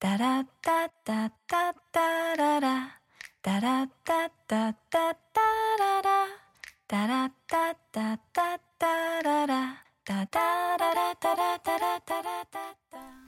タラッタッタッタッタララ。タラッタッタッタッタララ。タラッタッタッタッタララ。タタララタラタラタラタラ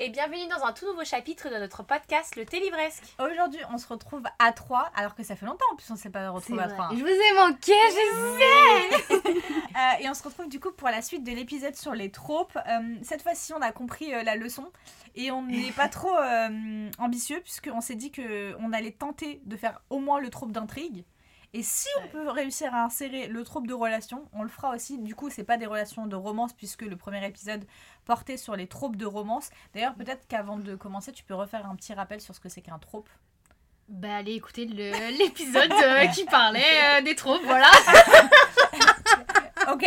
Et bienvenue dans un tout nouveau chapitre de notre podcast Le Télivresque. Aujourd'hui, on se retrouve à 3, alors que ça fait longtemps en plus on s'est pas retrouvé à 3. Je vous ai manqué, je Euh, et on se retrouve du coup pour la suite de l'épisode sur les tropes. Euh, cette fois-ci, on a compris euh, la leçon et on n'est pas trop ambitieux puisqu'on s'est dit que on allait tenter de faire au moins le trope d'intrigue. Et si on peut réussir à insérer le trope de relation, on le fera aussi. Du coup, c'est pas des relations de romance puisque le premier épisode portait sur les tropes de romance. D'ailleurs, peut-être qu'avant de commencer, tu peux refaire un petit rappel sur ce que c'est qu'un trope. Bah allez écouter l'épisode euh, qui parlait euh, des tropes, voilà. Ok.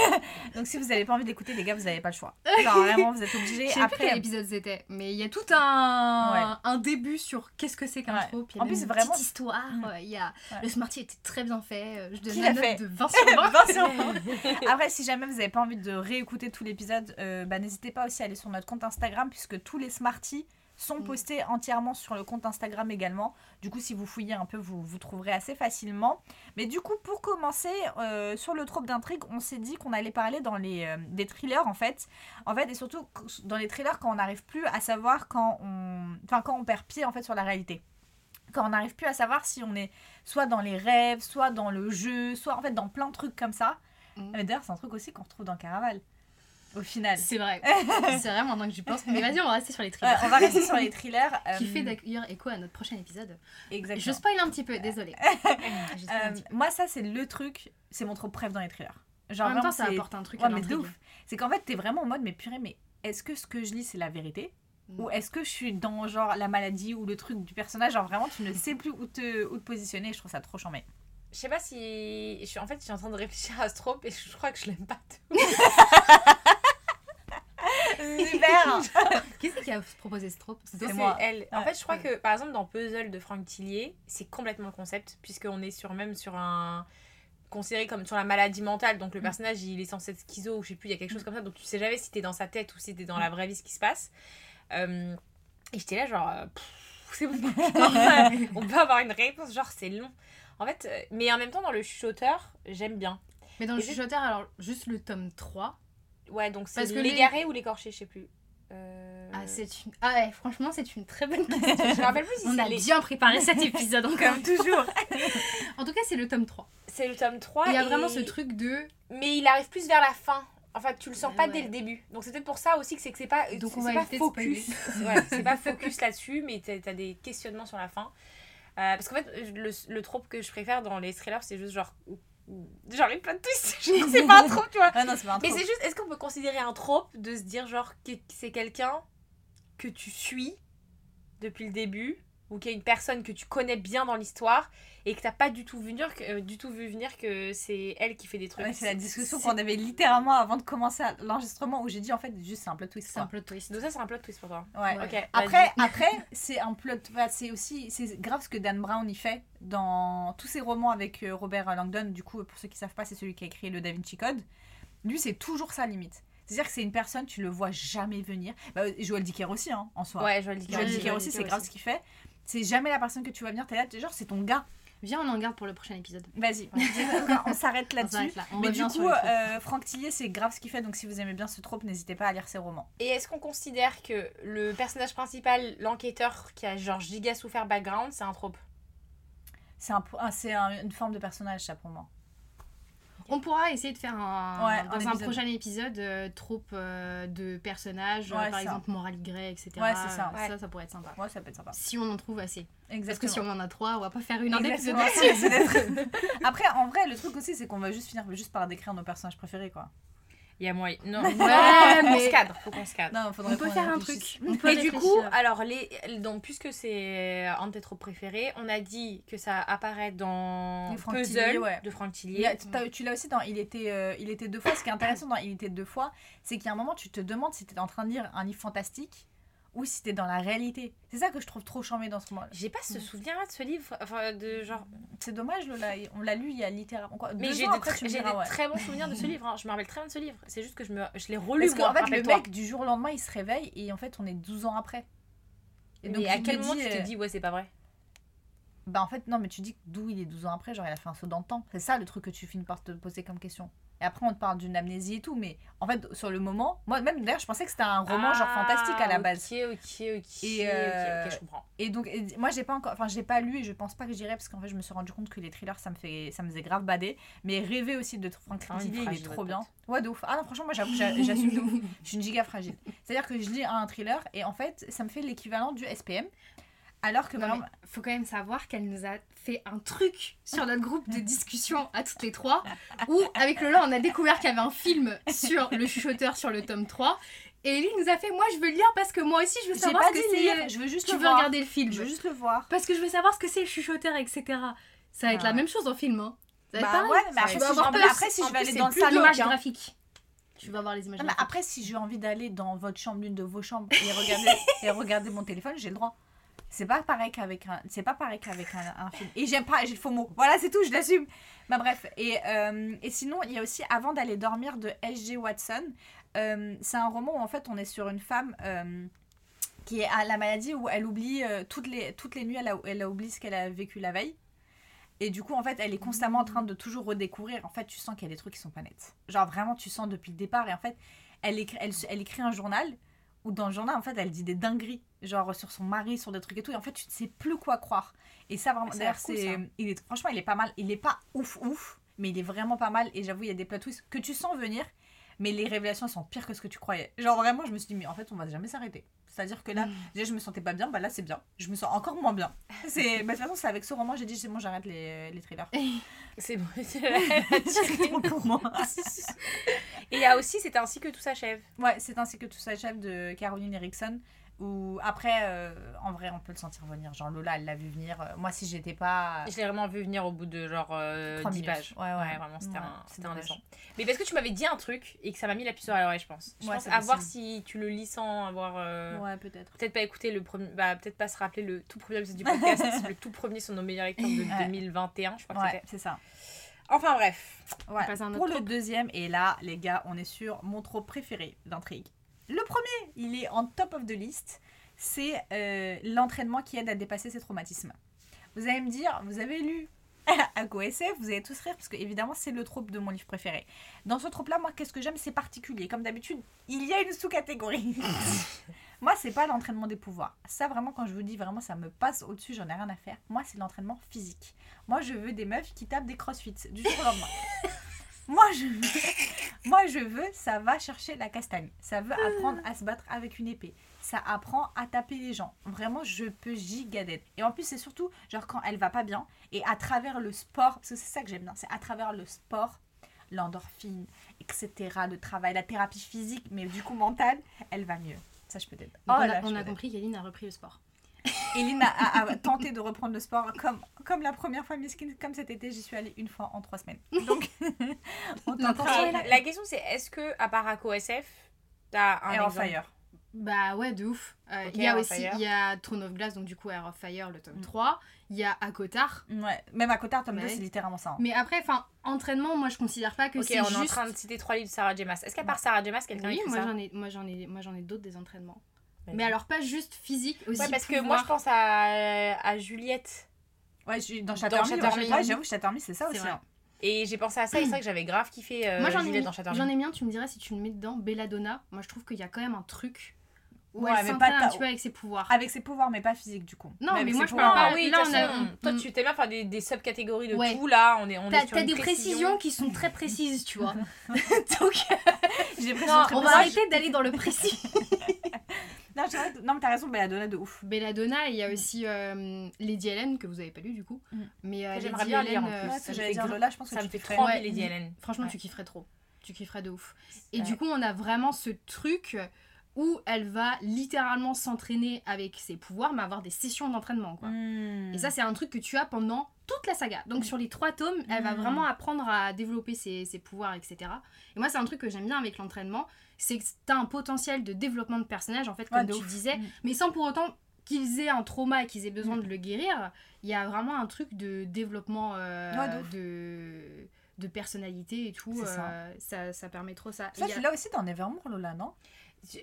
Donc si vous n'avez pas envie d'écouter, les gars, vous n'avez pas le choix. Genre vraiment, vous êtes obligés. Je sais plus Après, quel épisode c'était, mais il y a tout un, Ouais. un début sur qu'est-ce que c'est qu'un Ouais. trope. En plus, une vraiment- petite histoire. Il y a... Ouais. Le Smarty était très bien fait. euh, Je donne l'a note fait? de 20 sur 20. 20 sur 20. Après, si jamais vous n'avez pas envie de réécouter tout l'épisode, euh, bah, n'hésitez pas aussi à aller sur notre compte Instagram puisque tous les Smarties sont Mm. postés entièrement sur le compte Instagram également. Du coup, si vous fouillez un peu, vous, vous trouverez assez facilement. Mais du coup, pour commencer, euh, sur le trope d'intrigue, on s'est dit qu'on allait parler dans les, euh, des thrillers en fait. En fait, et surtout dans les thrillers quand on n'arrive plus à savoir quand on, enfin, quand on perd pied en fait sur la réalité. Quand on n'arrive plus à savoir si on est soit dans les rêves, soit dans le jeu, soit en fait dans plein de trucs comme ça. Mm. Mais D'ailleurs, c'est un truc aussi qu'on retrouve dans Caraval. Au final. C'est vrai. c'est vrai maintenant que j'y pense. Mais vas-y, on va rester sur les Ouais, thrillers. on va rester sur les thrillers. Qui euh, fait d'ailleurs écho à notre prochain épisode. Exactement. Je spoil un petit peu, désolée. Euh, moi, ça, c'est le truc. C'est mon trop préf dans les thrillers. Genre, en même temps, vraiment, ça c'est- apporte un truc Ouais, à mais de l'intrigue. ouf. C'est qu'en fait, t'es vraiment en mode, mais purée, mais est-ce que ce que je lis, c'est la vérité Mm. Ou est-ce que je suis dans, genre, la maladie ou le truc du personnage? Genre, vraiment, tu ne sais plus où te, où te positionner. Je trouve ça trop chambé. Je sais pas si. Je suis... En fait, je suis en train de réfléchir à ce trope et je crois que je l'aime pas tout. Super Qui c'est qui a proposé ce trope C'est moi. elle. En Ouais. fait, je crois que par exemple dans Puzzle de Franck Tillier, c'est complètement le concept puisqu'on est sur même sur un considéré comme sur la maladie mentale. Donc le Mm. personnage il est censé être schizo ou je sais plus, il y a quelque chose comme ça. Donc tu sais jamais si t'es dans sa tête ou si t'es dans la vraie vie ce qui se passe. Euh, et j'étais là genre euh, c'est bon. On peut avoir une réponse genre c'est long. En fait, euh, mais en même temps dans le chuchoteur, j'aime bien. Mais dans le Et chuchoteur, alors juste le tome 3. Ouais, donc c'est Parce que l'égaré les- ou l'écorché, je sais plus. Euh, Ah, c'est une... ah ouais, franchement, c'est une très bonne question. Je me rappelle plus si On a les- bien préparé cet épisode encore. Comme toujours. En tout cas, c'est le tome 3. c'est le tome 3. Il y a et- vraiment ce truc de. Mais il arrive plus vers la fin. En fait, tu le sens Ouais, pas ouais. dès le début. Donc c'est peut-être pour ça aussi que c'est que c'est pas Donc, on va pas focus. Ouais, c'est pas focus là-dessus, mais t'as as des questionnements sur la fin. Euh, parce qu'en fait, le, le trope que je préfère dans les thrillers, c'est juste genre genre les plot twists. Genre, c'est pas un trope, tu vois. Ah non, c'est pas un Mais c'est juste, est-ce qu'on peut considérer un trope de se dire genre que c'est quelqu'un que tu suis depuis le début ou qu'il y a une personne que tu connais bien dans l'histoire et que t'as pas du tout vu venir que, euh, du tout vu venir que c'est elle qui fait des trucs. Ouais, c'est la discussion qu'on avait littéralement avant de commencer l'enregistrement où j'ai dit en fait juste c'est un plot twist. C'est un plot twist. Donc ça c'est un plot twist pour toi. Ouais. Ouais. Ok. Après, après c'est un plot. enfin, c'est aussi c'est grave ce que Dan Brown y fait dans tous ses romans avec euh, Robert Langdon. Du coup, pour ceux qui savent pas, c'est celui qui a écrit le Da Vinci Code. Lui, c'est toujours sa limite. C'est-à-dire que c'est une personne, tu le vois jamais venir. Bah, Joël Dicker aussi, hein, en soi. Ouais. Joël Dicker Joël aussi, Dicker c'est grave aussi. ce qu'il fait. C'est jamais la personne que tu vois venir. T'es là, t'es genre, c'est ton gars. Viens, on en garde pour le prochain épisode. Vas-y, on s'arrête là-dessus. s'arrête là. On Mais du coup, euh, Franck Tillier, c'est grave ce qu'il fait. Donc, si vous aimez bien ce trope, n'hésitez pas à lire ses romans. Et est-ce qu'on considère que le personnage principal, l'enquêteur qui a genre giga souffert background, c'est un trope? C'est un, c'est un- une forme de personnage, ça, pour moi. On pourra essayer de faire un, Ouais, un dans un prochain épisode euh, troupe euh, de personnages, euh, Ouais, par ça. exemple Moral Grey, etc. Ouais, c'est ça. Ça, ça pourrait être sympa. Ouais, ça peut être sympa. Si on en trouve assez. Parce que si on en a trois, on va pas faire une heure d'épisode dessus. Après, en vrai, le truc aussi, c'est qu'on va juste finir juste par décrire nos personnages préférés, quoi. Il y a moyen. Non, Ouais, faut qu'on mais- se cadre. Faut qu'on se cadre. Non, faudrait On peut faire un truc. On peut Et du coup, alors, les, donc, puisque c'est un de tes trop préférés, on a dit que ça apparaît dans Franck Puzzle Tillier, ouais. de Franck Tillier. a- tu l'as aussi dans Il était, euh, il était deux fois. Ce qui est intéressant dans Il était deux fois, c'est qu'il y a un moment, tu te demandes si t'es en train de lire un livre fantastique ou si t'es dans la réalité. C'est ça que je trouve trop charmé dans ce moment. J'ai pas ce souvenir-là de ce livre. Enfin, de genre. C'est dommage, Lola. On l'a lu il y a littéralement quoi. Mais j'ai des, tr- j'ai des ouais. très bons souvenirs de ce livre. hein. Je me rappelle très bien de ce livre. C'est juste que je, me, je l'ai relu, Parce qu'en fait, le mec, du jour au lendemain, il se réveille et en fait, on est 12 ans après. Et Mais à quel me moment dit, tu te euh, dis, ouais, c'est pas vrai? Bah en fait non mais tu dis d'où il est 12 ans après, genre il a fait un saut dans le temps. C'est ça le truc que tu finis par te poser comme question. Et après on te parle d'une amnésie et tout, mais en fait sur le moment, moi même d'ailleurs je pensais que c'était un roman genre fantastique à la base. Ah, Ok, ok, ok. Et, ok, euh, ok, je comprends. Et donc et moi j'ai pas encore, enfin j'ai pas lu et je pense pas que j'irai parce qu'en fait je me suis rendu compte que les thrillers ça me fait, ça me faisait grave bader. Mais rêver aussi de Frank Ah, Tillier il est trop bien. Ouais de ouf. Ah non franchement moi j'avoue j'assume de ouf. Je suis une giga fragile. C'est-à-dire que je lis un thriller et en fait ça me fait l'équivalent du SPM. Alors que Non, faut quand même savoir qu'elle nous a fait un truc sur notre groupe de discussion à toutes les trois, où avec Lola on a découvert qu'il y avait un film sur le chuchoteur sur le tome 3, et Ellie nous a fait moi je veux le lire parce que moi aussi je veux savoir pas ce que lire, c'est. je veux juste Tu le veux voir. regarder le film Je veux juste le voir. Parce que je veux savoir ce que c'est le chuchoteur, etc. Ça va être Ah. la même chose en film. Hein. Ça va être Bah pareil. ouais, mais après, si être je, avoir après, si En je vais aller dans le salon. hein. graphique. Tu vas voir les images Non, mais graphiques. après, si j'ai envie d'aller dans votre chambre, l'une de vos chambres, et regarder, et regarder mon téléphone, j'ai le droit. C'est pas pareil qu'avec un, c'est pas pareil qu'avec un, film. Et j'aime pas, j'ai le faux mot. Voilà, c'est tout, je l'assume. Bah bref. Et, euh, et sinon, il y a aussi Avant d'aller dormir de L.G. Watson. Euh, c'est un roman où en fait on est sur une femme euh, qui a la maladie où elle oublie euh, toutes les toutes les nuits, elle a, elle ce qu'elle a vécu la veille. Et du coup, en fait, elle est constamment en train de toujours redécouvrir. En fait, tu sens qu'il y a des trucs qui sont pas nets. Genre, vraiment, tu sens depuis le départ. Et en fait, elle elle, elle écrit un journal où dans le journal, en fait, elle dit des dingueries. Genre, sur son mari, sur des trucs et tout. Et en fait, tu ne sais plus quoi croire. Et ça, vraiment, d'ailleurs, cool, c'est. il est, franchement, il est pas mal. Il est pas ouf, ouf. Mais il est vraiment pas mal. Et j'avoue, il y a des plot twists que tu sens venir. Mais les révélations sont pires que ce que tu croyais. Genre, vraiment, je me suis dit, mais en fait, on va jamais s'arrêter. C'est-à-dire que là, déjà, je me sentais pas bien. Bah là, c'est bien. Je me sens encore moins bien. C'est... Bah, de toute façon, c'est avec ce roman, j'ai dit, c'est bon, j'arrête les, les thrillers. C'est bon. c'est la- pour moi. Et il y a aussi, c'est ainsi que tout s'achève. Ouais, c'est ainsi que tout s'achève de Caroline Erickson. Où après, euh, en vrai, on peut le sentir venir. Genre Lola, elle l'a vu venir. Euh, Moi, si j'étais pas. Je l'ai vraiment vu venir au bout de genre euh, Trois 10 minutes. pages. Ouais, ouais. vraiment, c'était Ouais, un, indécent. Mais parce que tu m'avais dit un truc et que ça m'a mis la puce à l'oreille, je pense. Je Ouais, pense c'est à voir si tu le lis sans avoir. euh, Ouais, peut-être. Peut-être pas écouter le premier. Bah, peut-être pas se rappeler le tout premier épisode du podcast. le tout premier sur nos meilleures lectures de Ouais. 2021, je crois que Ouais, c'était. c'est ça. Enfin bref. Ouais. passe à un autre Pour le deuxième, et là, les gars, on est sur mon trop préféré d'intrigue. Le premier, il est en top of the list. C'est euh, l'entraînement qui aide à dépasser ses traumatismes. Vous allez me dire, vous avez lu Aqua SF, vous allez tous rire parce que évidemment c'est le trope de mon livre préféré. Dans ce trope là, moi qu'est-ce que j'aime, c'est particulier. Comme d'habitude, il y a une sous-catégorie. moi, c'est pas l'entraînement des pouvoirs. Ça vraiment, quand je vous dis vraiment, ça me passe au-dessus, j'en ai rien à faire. Moi, c'est l'entraînement physique. Moi, je veux des meufs qui tapent des crossfits du jour au lendemain. Moi je, veux, moi, je veux, ça va chercher la castagne. Ça veut apprendre à se battre avec une épée. Ça apprend à taper les gens. Vraiment, je peux gigadet. Et en plus, c'est surtout, genre, quand elle va pas bien, et à travers le sport, parce que c'est ça que j'aime bien, c'est à travers le sport, l'endorphine, etc., le travail, la thérapie physique, mais du coup mentale, elle va mieux. Ça, je peux. Donc, Oh on là, a, je on a compris qu'Eline a repris le sport. Eline a, a- a tenté de reprendre le sport comme, comme la première fois, Miskin, comme cet été, j'y suis allée une fois en trois semaines. Donc, on là. La question c'est est-ce que, à part SF, t'as un Air of exemple Fire. Bah ouais, de ouf. Euh, Ok, il y a of aussi il y a Throne of Glass, donc du coup Air of Fire, le tome Mm. 3. Il y a Akotar. Ouais, même à Cotard, tome Ouais. 2, c'est littéralement ça. hein. Mais après, enfin, entraînement, moi je considère pas que Ok, c'est on juste... est en train de citer trois livres de Sarah J. Maas. Est-ce qu'à part Sarah J. Maas, quelqu'un Oui, écrit moi ça j'en ai, moi j'en ai, moi j'en ai d'autres des entraînements. Mais alors pas juste physique, aussi Ouais, parce que moi je pense à, à Juliette. Ouais, je dans. Chattermy. Ouais, j'avoue, Chattermy, c'est ça aussi. hein. Et j'ai pensé à ça et c'est vrai que j'avais grave kiffé euh, moi j'en ai, Juliette mis, dans Chattermy. j'en ai mis un, tu me dirais si tu le mets dedans, Belladonna. Moi je trouve qu'il y a quand même un truc où Ouais, elle mais pas un ta- petit peu avec ses pouvoirs. Avec ses pouvoirs, mais pas physiques du coup. Non, mais moi, je parle Ah pas- oui, de là, toute on a- façon, toi tu t'aimes bien faire des, des subcatégories de Ouais. tout là, on est, on est T'as sur t'as une des précision. précisions qui sont très précises, tu vois. Donc, J'ai on va arrêter d'aller dans le précis. Non, non, mais t'as raison, Belladonna de ouf. Belladonna, et il y a aussi euh, Lady Helen, que vous avez pas lu du coup. Mm. Mais euh, J'aimerais Lady bien lire, en plus. euh, Ouais, ça j'allais dire grave- Lola, je pense que Ça tu me fait trop envie, Ouais, Lady. Helen. Franchement, Ouais. tu kifferais trop. Tu kifferais de ouf. Et Ouais. du coup, on a vraiment ce truc où elle va littéralement s'entraîner avec ses pouvoirs, mais avoir des sessions d'entraînement. quoi. Hmm. Et ça, c'est un truc que tu as pendant toute la saga. Donc, sur les trois tomes, elle va Mm. vraiment apprendre à développer ses, ses pouvoirs, etc. Et moi, c'est un truc que j'aime bien avec l'entraînement, c'est que tu as un potentiel de développement de personnage, en fait, Ouais, comme de tu ouf. disais, Mm. mais sans pour autant qu'ils aient un trauma et qu'ils aient besoin Mm. de le guérir. Il y a vraiment un truc de développement euh, Ouais, de de, personnalité et tout. Ça. euh, ça. ça. permet trop ça. Ça, y a- tu l'as aussi dans Nevermore, Lola, non?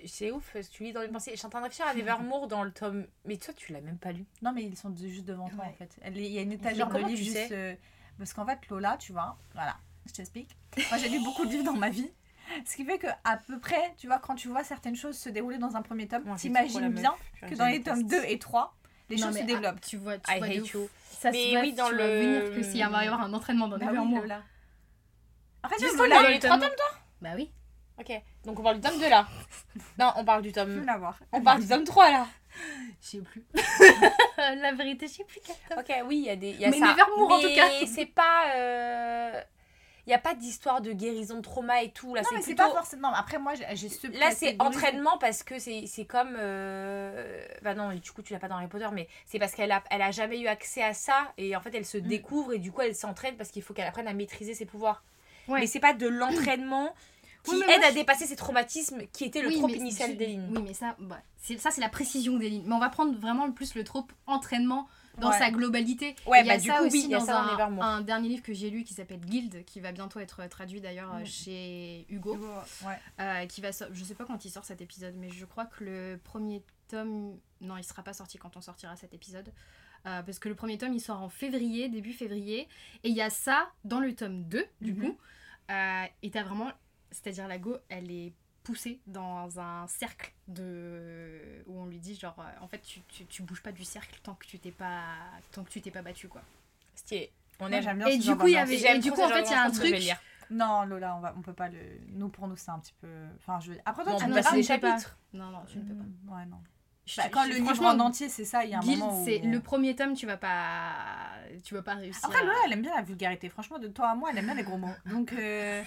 C'est- ouf, tu lis dans les pensées. Je suis en train de réfléchir à Nevermore dans le tome. Mais toi, tu l'as même pas lu. Non, mais ils sont juste devant toi, Ouais. en fait. Elle est- Il y a une étagère de livres tu juste... euh, Parce qu'en fait, Lola, tu vois, voilà, je t'explique. Moi, j'ai lu beaucoup de livres dans ma vie. Ce qui fait que à peu près, tu vois, quand tu vois certaines choses se dérouler dans un premier tome, t'imagines bien que dans les tomes 2 et 3, les Non, choses se ah, développent. tu vois, tu I vois hate you. Ça Mais se voit, oui, dans tu vas le- venir que s'il y va y avoir un entraînement dans Bah oui. Lola. En fait, Juste Lola, les trois tomes, Bah oui. Ok, donc on parle du tome 2 là. Non, on parle du je veux tome. l'avoir. On parle du tome 3 là. Je sais plus. la vérité, je sais plus quel tome. Ok, oui, il y a des. il Y a Mais ça. Nevermore, en tout cas. Mais c'est pas. euh, Il n'y a pas d'histoire de guérison de trauma et tout. Là, Non, c'est mais c'est plutôt. pas forcément. Non, après, moi, j'ai ce. Là, c'est entraînement parce que c'est comme. euh, Bah non, du coup, tu l'as pas dans Harry Potter, mais c'est parce qu'elle a, elle a jamais eu accès à ça et en fait, elle se Mm. découvre et du coup, elle s'entraîne parce qu'il faut qu'elle apprenne à maîtriser ses pouvoirs. Ouais. Mais c'est pas de l'entraînement qui Oui, mais moi, aide à je- dépasser ses traumatismes qui était le Oui, trope initial je- d'Eline. Oui, mais ça, bah, c'est ça, c'est la précision d'Eline. Mais on va prendre vraiment le plus le trope entraînement dans Ouais. sa globalité. Ouais, il y a bah, du ça coup, aussi oui, il y a dans ça un, dernier livre que j'ai lu qui s'appelle Guild, qui va bientôt être traduit d'ailleurs chez Hugo. Ouais. Euh, qui va je sais pas quand il sort cet épisode mais je crois que le premier tome non il sera pas sorti quand on sortira cet épisode Euh, parce que le premier tome il sort en février début février et il y a ça dans le tome 2 du Mhm. coup Euh, et t'as vraiment c'est à dire la go elle est poussée dans un cercle de où on lui dit genre euh, en fait tu, tu, tu bouges pas du cercle tant que tu t'es pas tant que tu t'es pas battu quoi Stylé. On Moi, aime. j'aime bien Et ce du genre coup, il y avait- et du coup, ce en fait, il y a un truc- lire. Non, Lola, on, va, on peut pas le. Nous, pour nous, c'est un petit peu. Enfin, je. Après, toi, Bon, tu on ne peux pas. chapitres. non non tu ne peux pas Mm, Ouais, non. Bah, quand je- le livre en entier, c'est ça, il y a un Guild, moment où. c'est le premier tome, tu vas pas, tu vas pas réussir. Après, à- Lola, elle aime bien la vulgarité. Franchement, de toi à moi, elle aime bien les gros mots. Donc, euh...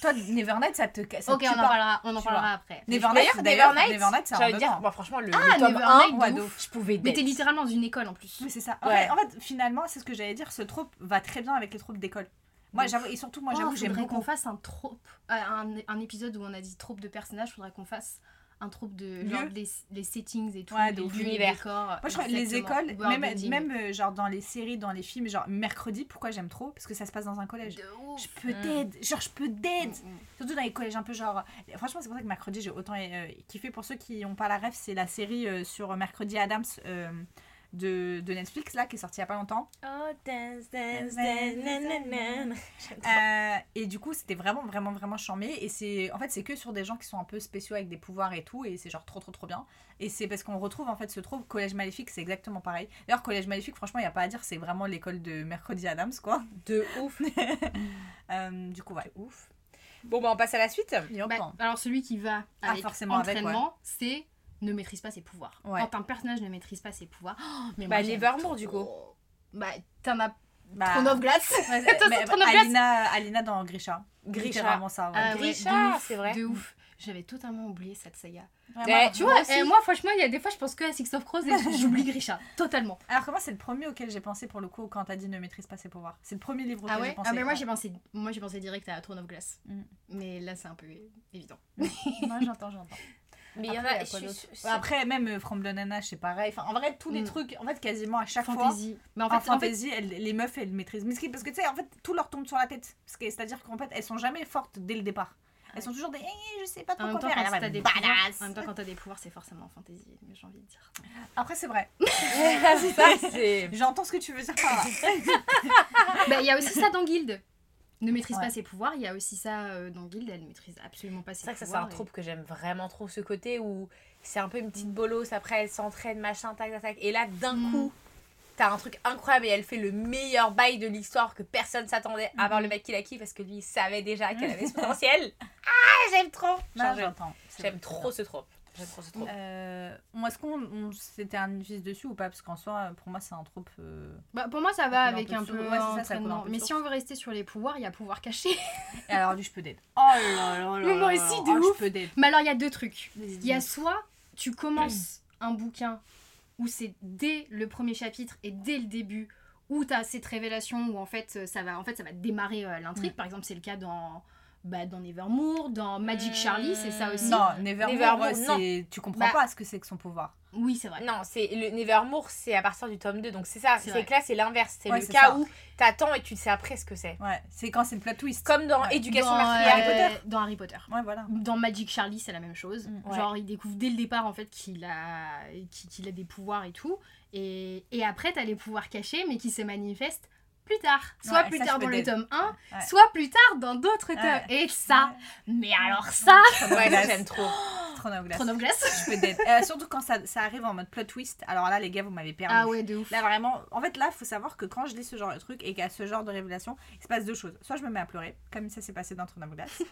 toi, Nevernight, ça te. Ça Ok, te on en pas. parlera, on en parlera après. Nevernight, D'ailleurs, Nevernight, Nevernight, c'est un dire, bah, franchement, le, Ah, le tome Nevernight, 1, ouais, de de ouf. je pouvais Mais t'es littéralement dans une école en plus. Oui, c'est ça. Ouais. En fait, en fait, finalement, c'est ce que j'allais dire. Ce trope va très bien avec les tropes d'école. Moi, j'avoue, et surtout, moi, Oh, j'avoue, j'aime faudrait beaucoup. qu'on fasse un trope, euh, un, un épisode où on a dit trope de personnages, faudrait qu'on fasse un trope de genre les, les settings et tout, Ouais, les L'univers. Moi, je crois les écoles, même, même euh, genre dans les séries, dans les films, genre mercredi, pourquoi j'aime trop? Parce que ça se passe dans un collège. De ouf. Je peux t'aider, genre je peux t'aider. Mm, mm. Surtout dans les collèges un peu genre. Franchement, c'est pour ça que mercredi, j'ai autant euh, kiffé. Pour ceux qui n'ont pas la ref, c'est la série euh, sur Mercredi Adams euh, de, de Netflix, là, qui est sortie il y a pas longtemps. Oh, dance, dance, dance. Euh, et du coup, c'était vraiment, vraiment, vraiment charmé. Et c'est, en fait, c'est que sur des gens qui sont un peu spéciaux avec des pouvoirs et tout. Et c'est genre trop, trop, trop bien. Et c'est parce qu'on retrouve en fait ce trouve Collège Maléfique, c'est exactement pareil. D'ailleurs, Collège Maléfique, franchement, il n'y a pas à dire, c'est vraiment l'école de Mercredi Adams, quoi. De ouf. Euh, du coup, ouais. De ouf. Bon, bah, on passe à la suite. Bah, alors celui qui va Ah, avec forcément avec, entraînement, c'est ne maîtrise pas ses pouvoirs. Ouais. Quand un personnage ne maîtrise pas ses pouvoirs, oh, mais Bah, moi, Nevermore, du trop. Bah, t'en as bah, Throne of Glass. ouais, Toi, mais c'est Throne of Glass. Alina, Alina dans Grisha. Grisha. Littéralement ça, ouais. Ah Grisha, c'est vrai. De ouf. J'avais totalement oublié cette saga. Vraiment. Eh, Tu vois, Moi eh, moi franchement, il y a des fois, je pense que à Six of Crows et j'oublie Grisha. Totalement. Alors que moi, c'est le premier auquel j'ai pensé pour le coup quand t'as dit ne maîtrise pas ses pouvoirs. C'est le premier livre auquel Ah j'ai pensé. Ah mais moi ouais. j'ai pensé, moi j'ai pensé direct à Throne of Glass. Mm. Mais là c'est un peu évident. Ouais, j'entends, j'entends. Mais il y en a. quoi je- Après, même euh, From Nana, c'est pareil. Enfin, en vrai, tous les Mm. trucs, en fait, quasiment à chaque Fantasy. Mais en fois. fait, En fait, fantasy, elles- les meufs, elles maîtrisent. Mais parce que tu sais, en fait, tout leur tombe sur la tête. C'est-à-dire qu'en fait, elles sont jamais fortes dès le départ. Elles sont toujours des. Eh, je sais pas trop quoi temps, faire. quand ouais, des badass. pouvoirs, en même temps, quand t'as des pouvoirs, c'est forcément en fantasy. J'ai envie de dire. Après, c'est vrai. J'entends ce que tu veux dire par là. bah il y a aussi ça dans Guild. Ne maîtrise Ouais. pas ses pouvoirs. Il y a aussi ça euh, dans Guild, elle ne maîtrise absolument pas ses C'est vrai que ça, c'est pouvoirs. un et- trope que j'aime vraiment trop, ce côté où c'est un peu une petite bolosse, après elle s'entraîne, machin, tac, tac, tac. Et là, d'un Mm. coup, t'as un truc incroyable et elle fait le meilleur bail de l'histoire que personne s'attendait, à part Mhm. le mec qui l'a kiffé parce que lui, il savait déjà qu'elle avait ce potentiel. Ah, j'aime trop! J'aime- trop ce trope. Trop. Euh, Est-ce qu'on fils dessus ou pas? Parce qu'en soi, pour moi, c'est un trope. euh, Bah, pour moi, ça va un avec un peu. Ouais, ça, ça un Mais source. si on veut rester sur les pouvoirs, il y a pouvoir caché. Et alors, lui, je peux d'aide. Oh là là là. Mais moi aussi, de Oh, ouf. Je peux d'aide. Mais alors, il y a deux trucs. Il y a soit tu commences un bouquin où c'est dès le premier chapitre et dès le début où tu as cette révélation où en fait ça va en fait ça va démarrer euh, l'intrigue par exemple c'est le cas dans bah, dans Nevermore dans Magic Charlie c'est ça aussi Non, Nevermore, Nevermore, c'est- tu comprends Bah- pas ce que c'est que son pouvoir. oui c'est vrai Non, c'est le Nevermore, c'est à partir du tome 2. Donc c'est ça, C'est que là, c'est l'inverse. C'est Ouais, le c'est cas ça. où t'attends et tu sais après ce que c'est. Ouais, c'est quand c'est le plot twist. Comme dans Ouais. Éducation dans, euh, Harry Potter. dans Harry Potter Ouais, voilà. dans Magic Charlie c'est la même chose Mm, ouais. genre il découvre dès le départ en fait qu'il a qu'il a des pouvoirs et tout et, et après t'as les pouvoirs cachés mais qui se manifestent plus tard soit Ouais, plus ça, tard dans le tome 1 Ouais. soit plus tard dans d'autres tomes Ouais. et ça mais alors ça Ouais, j'aime trop. Trop of Glace. Trône of Glace Je peux d'aide. Euh, surtout quand ça, ça arrive en mode plot twist. Alors là, les gars, vous m'avez perdu. ah ouais de ouf Là, vraiment, en fait, là, faut savoir que quand je lis ce genre de truc et qu'il y a ce genre de révélation, il se passe deux choses. Soit je me mets à pleurer, comme ça s'est passé dans Trône of Glace.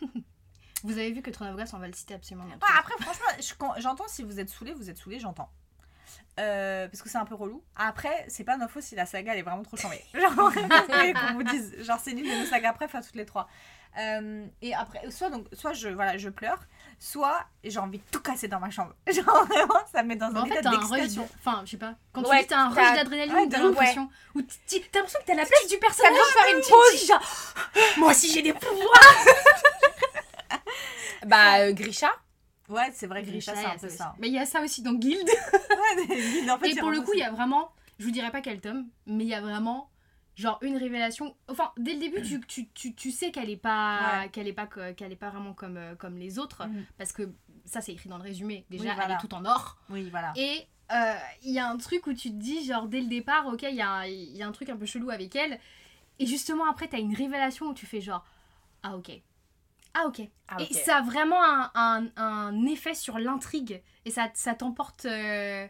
vous avez vu que Trône of Glace on va le citer absolument Ouais, les après, franchement, je- j'entends si vous êtes saoulé, vous êtes saoulé, j'entends. Euh, parce que c'est un peu relou. Après, c'est pas notre faute si la saga elle est vraiment trop chambée. Genre, qu'on vous dise, genre c'est l'une de nos sagas préf à toutes les trois. Euh, et après, soit donc, soit je voilà, je pleure, soit j'ai envie de tout casser dans ma chambre. Genre vraiment, ça me met dans un état t'as un rush, d'excitation. de- enfin, je sais pas. Quand Ouais, tu dis t'as un t'as- rush d'adrénaline, ouais, t'as l'impression. Ou t'as l'impression que t'as la place du personnage. veut faire une pause. genre, moi aussi j'ai des pouvoirs. Bah, euh, Grisha. Ouais, c'est vrai, Grisha, c'est un a peu ça. Mais il y a ça aussi dans Guild. Ouais, en fait, Et pour le coup, il y a vraiment, je vous dirais pas quel tome, mais il y a vraiment genre une révélation. Enfin, dès le début, tu, tu, tu, tu sais qu'elle est pas Ouais. qu'elle est pas qu'elle est pas vraiment comme euh, comme les autres Mhm. parce que ça c'est écrit dans le résumé. Déjà, Oui, voilà. elle est tout en or. Oui, voilà. Et euh, il y a un truc où tu te dis, genre, dès le départ, ok, il y a, y a un truc un peu chelou avec elle. Et justement, après, t'as une révélation où tu fais genre, ah ok. Ah ok. Ah. Et ça a vraiment un, un- un effet sur l'intrigue. Et ça, ça t'emporte... euh,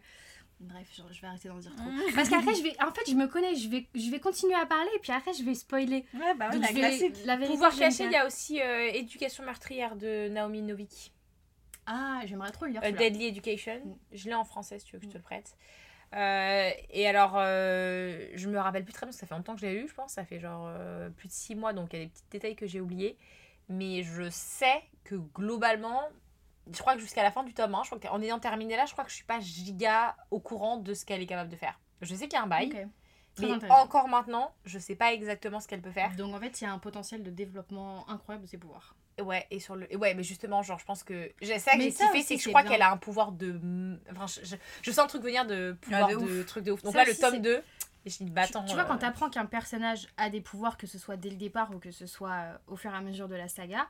Bref, genre, je vais arrêter d'en dire trop. Parce qu'après, je vais... En fait, je me connais, je vais, je vais continuer à parler, et puis après, je vais spoiler. Ouais, bah ouais, Donc, la je vais- classique. La vérité, Pouvoir caché, il y a aussi euh, Éducation meurtrière de Naomi Novik. Ah, j'aimerais trop le lire. Euh. Deadly Education. Mm. Je l'ai en français si tu veux que je te le prête. Euh, et alors, euh, je me rappelle plus très bien, parce que ça fait longtemps que je l'ai lu, je pense. Ça fait genre euh, plus de 6 mois, donc il y a des petits détails que j'ai oubliés. Mais je sais que globalement, je crois que jusqu'à la fin du tome 1, je crois qu'en ayant terminé là, je crois que je suis pas giga au courant de ce qu'elle est capable de faire. Je sais qu'il y a un bail, Ok. Très mais encore maintenant, je sais pas exactement ce qu'elle peut faire. Donc en fait, il y a un potentiel de développement incroyable de ses pouvoirs. Ouais, et sur le. Ouais, mais justement, genre, je pense que. C'est ça que j'ai ça kiffé, c'est que je crois qu'elle a un pouvoir de. Enfin, je, je- je sens le truc venir de pouvoir de de, truc de ouf. Donc Ça là, le tome c'est- 2, et je dis, bah Tu- attends. tu, vois, euh, quand t'apprends qu'un personnage a des pouvoirs, que ce soit dès le départ ou que ce soit euh, au fur et à mesure de la saga,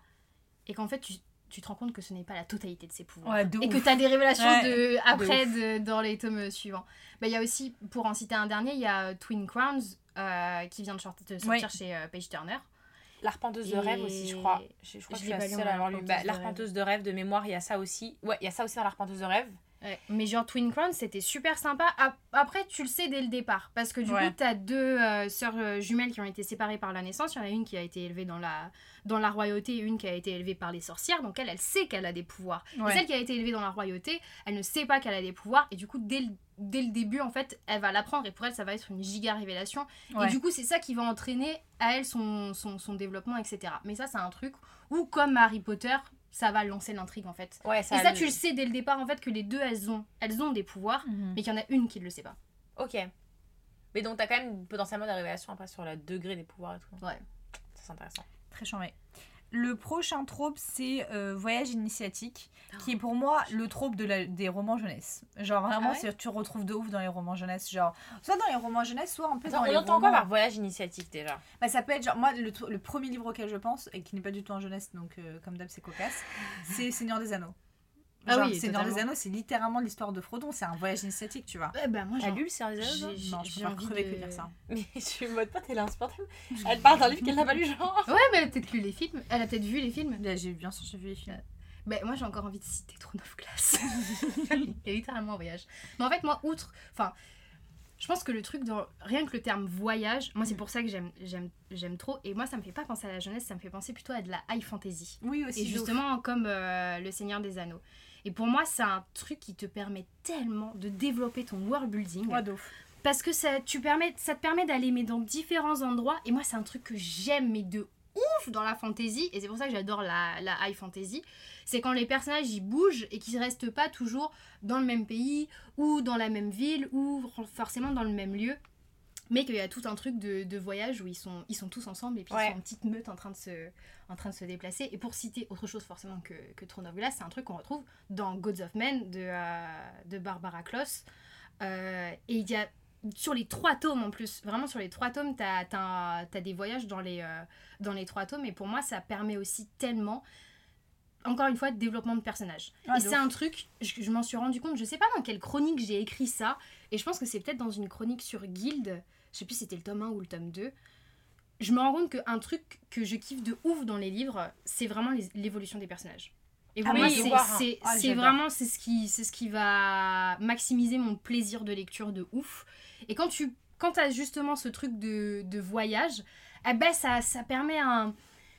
et qu'en fait tu, tu te rends compte que ce n'est pas la totalité de ses pouvoirs. Ouais, de et que ouf. t'as des révélations Ouais, de, après de- dans les tomes euh, suivants. Bah, Il y a aussi, pour en citer un dernier, il y a euh, Twin Crowns euh, qui vient de, short- de sortir Oui. chez euh, Page Turner. L'arpenteuse de rêve aussi, je crois. Je, je crois Je que je suis la seule à avoir lu. l'Arpenteuse Bah, de L'arpenteuse de rêve de mémoire, il y a ça aussi. Ouais, il y a ça aussi dans l'arpenteuse de rêve. Ouais, Mais genre Twin Crowns, c'était super sympa. Ap- Après, tu le sais dès le départ. Parce que du Ouais. coup, t'as deux euh, sœurs euh, jumelles qui ont été séparées par la naissance. Il y en a une qui a été élevée dans la, dans la royauté et une qui a été élevée par les sorcières. Donc elle, elle sait qu'elle a des pouvoirs. Ouais. Et celle qui a été élevée dans la royauté, elle ne sait pas qu'elle a des pouvoirs. Et du coup, dès le, dès le début, en fait, elle va l'apprendre. Et pour elle, ça va être une giga révélation. Et du coup, c'est ça qui va entraîner à elle son, son, son développement, etc. Mais ça, c'est un truc où, comme Harry Potter, ça va lancer l'intrigue, en fait. Ouais, Et ça. ça, le- tu le sais dès le départ, en fait, que les deux, elles ont, elles ont des pouvoirs, Mhm. mais qu'il y en a une qui ne le sait pas. Ok. Mais donc, t'as quand même potentiellement des révélations après sur le degré des pouvoirs et tout. Ouais. Ça, c'est intéressant. Très chambé. Le prochain trope, c'est euh, Voyage initiatique, qui est pour moi le trope de la- des romans jeunesse. Genre vraiment, Ah ouais c'est- tu retrouves de ouf dans les romans jeunesse. Genre, soit dans les romans jeunesse, soit un peu Attends, dans on les entend romans... quoi par voyage initiatique déjà Bah, ça peut être genre, moi, le, le premier livre auquel je pense, et qui n'est pas du tout en jeunesse, donc euh, comme d'hab, c'est cocasse, c'est Seigneur des Anneaux. Ah oui, Seigneur des. Anneaux, c'est littéralement l'histoire de Frodon. C'est un voyage initiatique, tu vois. Ouais, bah moi, genre, lu le Seigneur des Anneaux j'ai- Non, je j'ai peux envie crever de- que lire ça. Mais je suis mode pote, elle est insupportable. Elle parle d'un livre qu'elle n'a pas lu, genre. Ouais, mais elle a peut-être lu les films. Elle a peut-être vu les films. Là, j'ai bien sûr, j'ai vu les films. Bah, moi, j'ai encore envie de citer Throne of Glass. Il y a littéralement un voyage. Mais en fait, moi, outre. Enfin, je pense que le truc, dans, rien que le terme voyage, moi, c'est pour ça que j'aime, j'aime, j'aime trop. Et moi, ça me fait pas penser à la jeunesse, ça me fait penser plutôt à de la high fantasy. Oui, aussi. Et ouf. justement, comme euh, Le Seigneur des Anneaux. Et pour moi, c'est un truc qui te permet tellement de développer ton world building. Ouais. Parce que ça, tu permets, ça te permet d'aller mais dans différents endroits. Et moi, c'est un truc que j'aime, mais de ouf dans la fantasy. Et c'est pour ça que j'adore la, la high fantasy. C'est quand les personnages ils bougent et qu'ils restent pas toujours dans le même pays ou dans la même ville ou forcément dans le même lieu. Mais qu'il y a tout un truc de, de voyage où ils sont, ils sont tous ensemble et puis Ouais. ils sont en petite meute en train, de se, en train de se déplacer. Et pour citer autre chose forcément que, que Throne of Glass, c'est un truc qu'on retrouve dans Gods of Men de, euh, de Barbara Kloss. Euh, et il y a sur les trois tomes en plus, vraiment sur les trois tomes, tu as, des voyages dans les, euh, dans les trois tomes. Et pour moi, ça permet aussi tellement, encore une fois, de développement de personnages. Ah, et c'est un truc, je, je m'en suis rendu compte, je sais pas dans quelle chronique j'ai écrit ça. Et je pense que c'est peut-être dans une chronique sur Guild. Je sais plus si c'était le tome 1 ou le tome 2. Je me rends compte qu'un truc que je kiffe de ouf dans les livres, c'est vraiment l'évolution des personnages. Et Ah oui, c'est- c'est ah, vraiment c'est ce, qui, c'est ce qui va maximiser mon plaisir de lecture de ouf. Et quand tu quand as justement ce truc de, de voyage, eh ben ça, ça permet un.